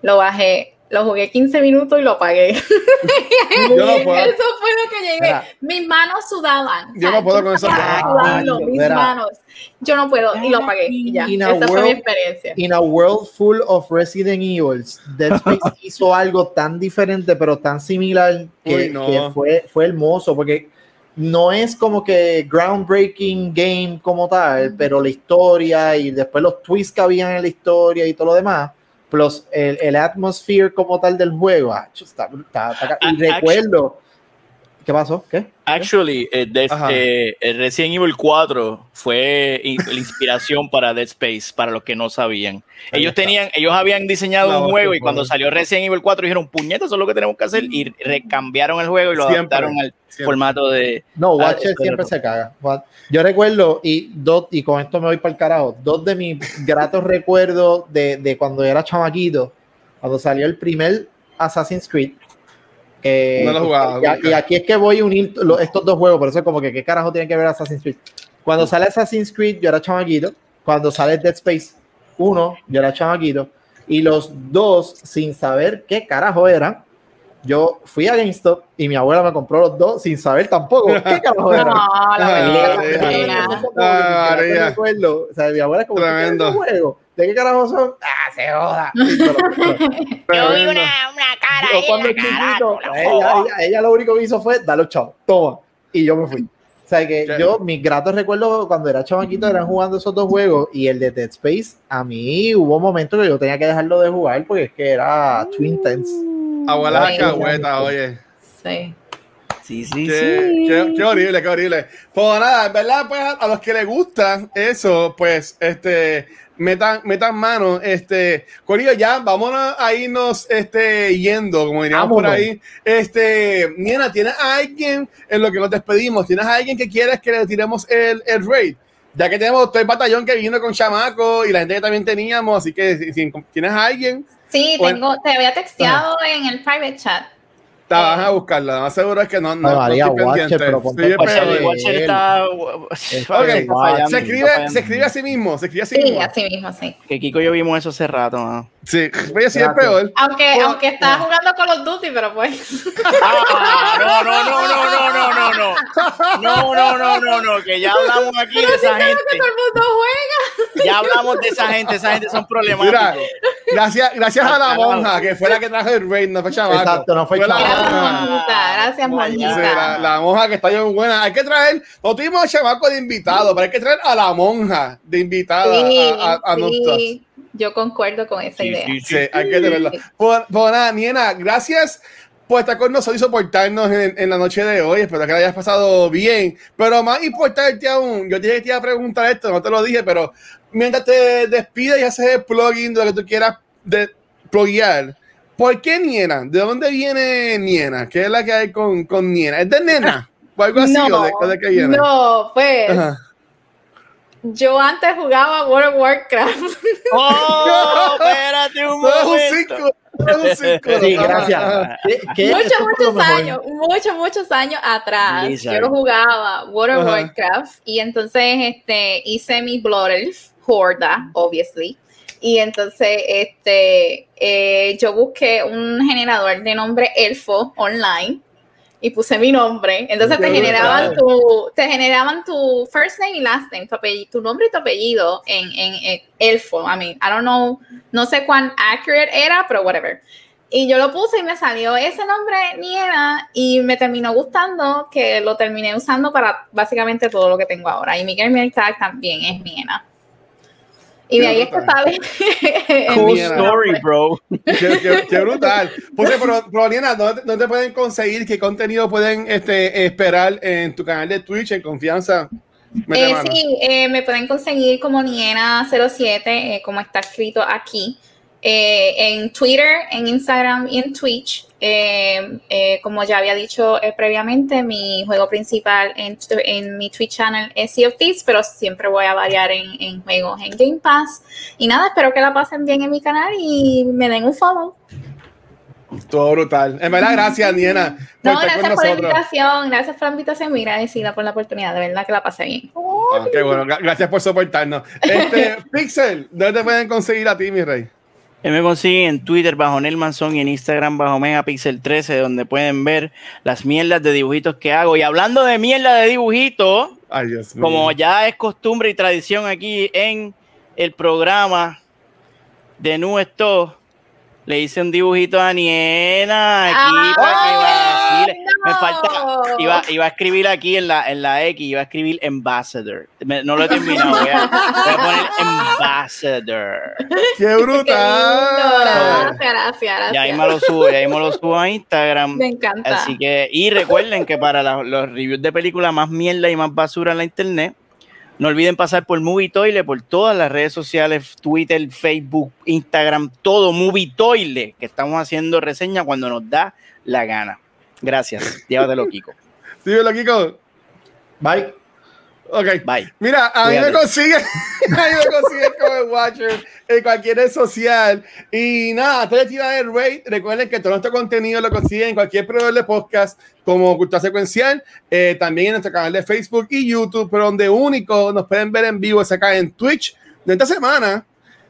Lo bajé, lo jugué 15 minutos y lo apagué. [LAUGHS] Yo no puedo. Eso fue lo que llegué. Mira. Mis manos sudaban. Yo no puedo con eso. Ah, sudando, mis mira. manos. Yo no puedo y lo apagué y ya. In a Esa fue mi world- experiencia. In a world full of Resident Evils, Dead [LAUGHS] Space hizo algo tan diferente, pero tan similar que, Uy, no. que fue, fue hermoso, porque no es como que groundbreaking game como tal, pero la historia y después los twists que habían en la historia y todo lo demás, plus el, el atmosphere como tal del juego, ah, está, está- está- y Ah, recuerdo, ¿qué pasó? ¿Qué? Actually, eh, Death- Ajá. eh, Resident Evil 4 fue in- la inspiración [LAUGHS] para Dead Space, para los que no sabían. Ahí Ellos está. tenían, ellos habían diseñado No, un juego y cuando salió Resident Evil 4 dijeron, puñeta, eso es lo que tenemos que hacer y recambiaron el juego y lo Siempre, adaptaron al siempre. formato de... No, Watcher siempre se caga. Yo recuerdo, y dos, y con esto me voy para el carajo, dos de mis [LAUGHS] gratos recuerdos de, de cuando era chamaquito, cuando salió el primer Assassin's Creed. Eh, No lo y, y aquí es que voy a unir lo- estos dos juegos, por eso es como que qué carajo tiene que ver Assassin's Creed. Cuando sale Assassin's Creed, yo era chamaquito. Cuando sale Dead Space 1, yo era chamaquito. Y los dos, sin saber qué carajo eran, yo fui a GameStop y mi abuela me compró los dos sin saber tampoco qué [LAUGHS] carajo eran. No, la Ah, verdad, recuerdo. O sea, mi abuela como Tremendo. "¿Qué juego? ¿De qué carajo son? Ah, se joda. [LAUGHS] Sí, pero- pero- Yo vi una, una cara yo ahí cuando en la cara, chiquito, la ella, ella, ella lo único que hizo fue darle chavos, toma, y yo me fui. O sea que yo, mis gratos recuerdos cuando era chamaquito eran jugando esos dos juegos y el de Dead Space, a mí hubo momentos que yo tenía que dejarlo de jugar porque es que era Twin Tense. Abuela Ay, cahueta, oye. Sí. Sí, sí, Qué, sí. qué- qué horrible, qué horrible. Pues nada, en verdad, pues a los que les gusta eso, pues, este, metan, metan mano, este, Corillo, ya, vámonos a irnos, este, yendo, como diríamos por Vámonos. ahí. Este, Niena, ¿tienes a alguien en lo que nos despedimos? ¿Tienes a alguien que quieres que le tiremos el, el raid? Ya que tenemos todo el batallón que vino con Chamaco y la gente que también teníamos, así que si, si tienes a alguien, Sí, tengo, te había texteado en el private chat. Te vas a buscarla. Lo más seguro es que no, no, María, estoy Watcher, pendiente. pero ponte Sí, pero- está... Ok, está fallando, se escribe, se escribe a sí mismo, se escribe a sí Sí, mismo. así mismo, sí. Que Kiko y yo vimos eso hace rato, ¿no? Sí, sí es Gracias. peor. Aunque, aunque está jugando Call of Duty, pero pues. Ah, no, no, no, no, no, no, no, no. No, no, no, no, no, que ya hablamos aquí de esa gente. Todo el mundo juega. Ya hablamos de esa gente, esa gente son Mira, problemáticos. gracias, gracias a la monja, que fue la que trajo el raid, no fue chamaco. Exacto, no fue la chamaco. Gracias, monja. monjita. Gracias, Vaya. Sí, monjita. la, la monja que está bien buena. Hay que traer, no tuvimos a chamaco de invitado, pero hay que traer a la monja de invitada Sí, a, a, a Noob Talks. sí, yo concuerdo con esa Sí, idea. sí, Sí, hay que tenerla. Pues, pues nada, Niena, gracias por estar con nosotros y soportarnos en, en la noche de hoy. Espero que la hayas pasado bien. Pero más importante aún, yo te dije que te iba a preguntar esto, no te lo dije, pero mientras te despides y haces el plugin de lo que tú quieras de pluguear, ¿por qué Niena? ¿De dónde viene Niena? ¿Qué es la que hay con, con Niena? ¿Es de nena? ¿O algo así? ¿O de, o de qué viene? no, pues Ajá. yo antes jugaba World of Warcraft. [LAUGHS] ¡Oh! Espérate un Todo es un momento. cinco, todo es un cinco. Sí, gracias. ¿Qué- qué- muchos, muchos años, muchos, muchos años atrás, yo jugaba World of Ajá. Warcraft y entonces este, hice mi Blood Elf, Horda, obviously. Y entonces este, eh, yo busqué un generador de nombre elfo online y puse mi nombre. Entonces Qué te generaban tu, te generaban tu first name y last name, tu, apellido- tu nombre y tu apellido en, en, en elfo. I mean, I don't know, no sé cuán accurate era, pero whatever. Y yo lo puse y me salió ese nombre, Niena, y me terminó gustando que lo terminé usando para básicamente todo lo que tengo ahora. Y mi gamer tag también es Niena. Y de ahí es que sale. Cool story, bro. Qué, qué- qué brutal. Pues, pero, pero Liana, ¿dónde, dónde pueden conseguir? ¿Qué contenido pueden este, esperar en tu canal de Twitch en confianza? Eh, sí, eh, me pueden conseguir como Niena07, eh, como está escrito aquí, eh, en Twitter, en Instagram y en Twitch. Eh, eh, como ya había dicho eh, previamente, mi juego principal en, en mi Twitch channel es Sea of Thieves, pero siempre voy a variar en, en juegos en Game Pass. Y nada, espero que la pasen bien en mi canal y me den un follow. Todo brutal. En verdad, gracias, Niena, por No, gracias por la nosotros. invitación, gracias por la invitación, muy agradecida por la oportunidad, de verdad que la pasé bien. Ah, qué bueno, gra- gracias por soportarnos. Este, [LAUGHS] Pixel, ¿dónde te pueden conseguir a ti, mi rey? Eh, Me consiguen en Twitter bajo Nelmanson y en Instagram bajo Megapixel13, donde pueden ver las mierdas de dibujitos que hago. Y hablando de mierda de dibujitos, como ya es costumbre y tradición aquí en el programa de Nuestro, le hice un dibujito a Niena aquí para que Me falta, iba, iba a escribir aquí en la, en la X, iba a escribir Ambassador. Me- no lo he terminado, voy a, voy a poner Ambassador. ¡Qué Qué brutal! gracias, gracias, gracias. Ya ahí me lo subo, ya ahí me lo subo a Instagram. Me encanta. Así que, y recuerden que para la- los reviews de películas más mierda y más basura en la internet, no olviden pasar por Movie Toilet, por todas las redes sociales, Twitter, Facebook, Instagram, todo Movie Toilet, que estamos haciendo reseña cuando nos da la gana. Gracias. Llévatelo, Kiko. [LAUGHS] Dímelo, Kiko. Bye. Ok. Bye. Mira, a mí me Cuídate. consigue, [LAUGHS] a mí me consigue como el Watcher en cualquier red social. Y nada, antes de tirar el rate, recuerden que todo nuestro contenido lo consiguen en cualquier proveedor de podcast como Cultura Secuencial, eh, también en nuestro canal de Facebook y YouTube, pero donde único nos pueden ver en vivo es acá en Twitch. De esta semana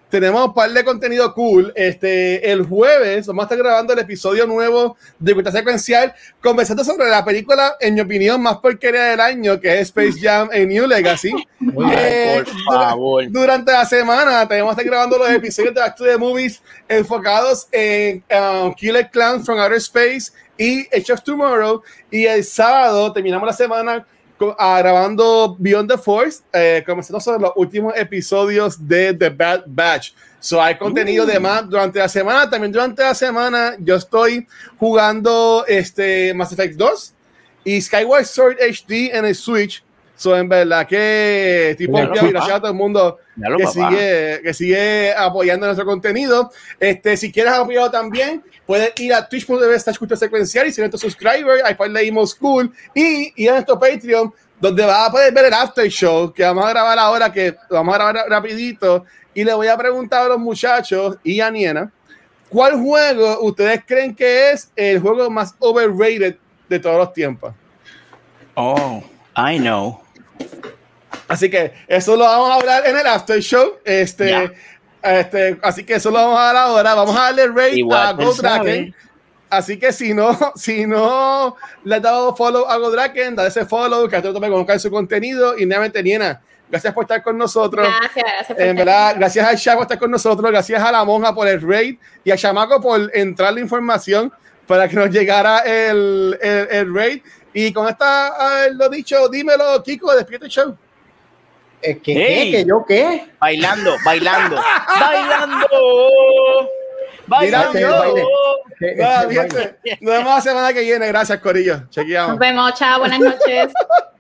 tenemos un par de contenido cool. Este, el jueves vamos a estar grabando el episodio nuevo de Cultura Secuencial, conversando sobre la película, en mi opinión, más porquería del año, que es Space Jam en New Legacy. Bien. Eh, Por favor. Durante la semana tenemos que estar grabando los episodios de Back to the Movies enfocados en um, Killer Clowns from Outer Space y Edge of Tomorrow. Y el sábado terminamos la semana ah, grabando Beyond the Force, eh, comenzando sobre los últimos episodios de The Bad Batch. So hay contenido de más durante la semana. También durante la semana yo estoy jugando este Mass Effect 2 y Skyward Sword HD en el Switch. So en verdad que tipo Ya lo y gracias a todo el mundo lo que sigue, que sigue apoyando nuestro contenido. Este, si quieres apoyarlo también, puedes ir a twitch.tv slash cultura secuencial y ser nuestro subscriber, ahí pues leímos cool, y ir a nuestro Patreon, donde vas a poder ver el after show, que vamos a grabar ahora, que lo vamos a grabar rapidito, y le voy a preguntar a los muchachos y a Niena, ¿cuál juego ustedes creen que es el juego más overrated de todos los tiempos? Oh, I know. Así que eso lo vamos a hablar en el after show. Este, Ya. este, así que eso lo vamos a dar ahora. Vamos a darle rate Igual a él Gold sabe. Draken. Así que si no, [LAUGHS] si no le has dado follow a Godraken, dale ese follow, que a te conozcan su contenido. Y nuevamente, Niena, gracias por estar con nosotros. Gracias, gracias por En estar verdad, gracias a Shaq por estar con nosotros, gracias a la monja por el raid y a Chamaco por entrar la información para que nos llegara el, el, el raid. Y con esta, ah, lo dicho, dímelo, Kiko, despierta el show. Eh, ¿Qué, Hey. qué? ¿Que yo qué? Bailando, bailando, [LAUGHS] bailando, bailando. yo. ¿Qué- Nada, qué mi gente, Nos vemos la semana que viene. Gracias, Corillo. Chequeamos. Nos vemos, chao, buenas noches. [LAUGHS]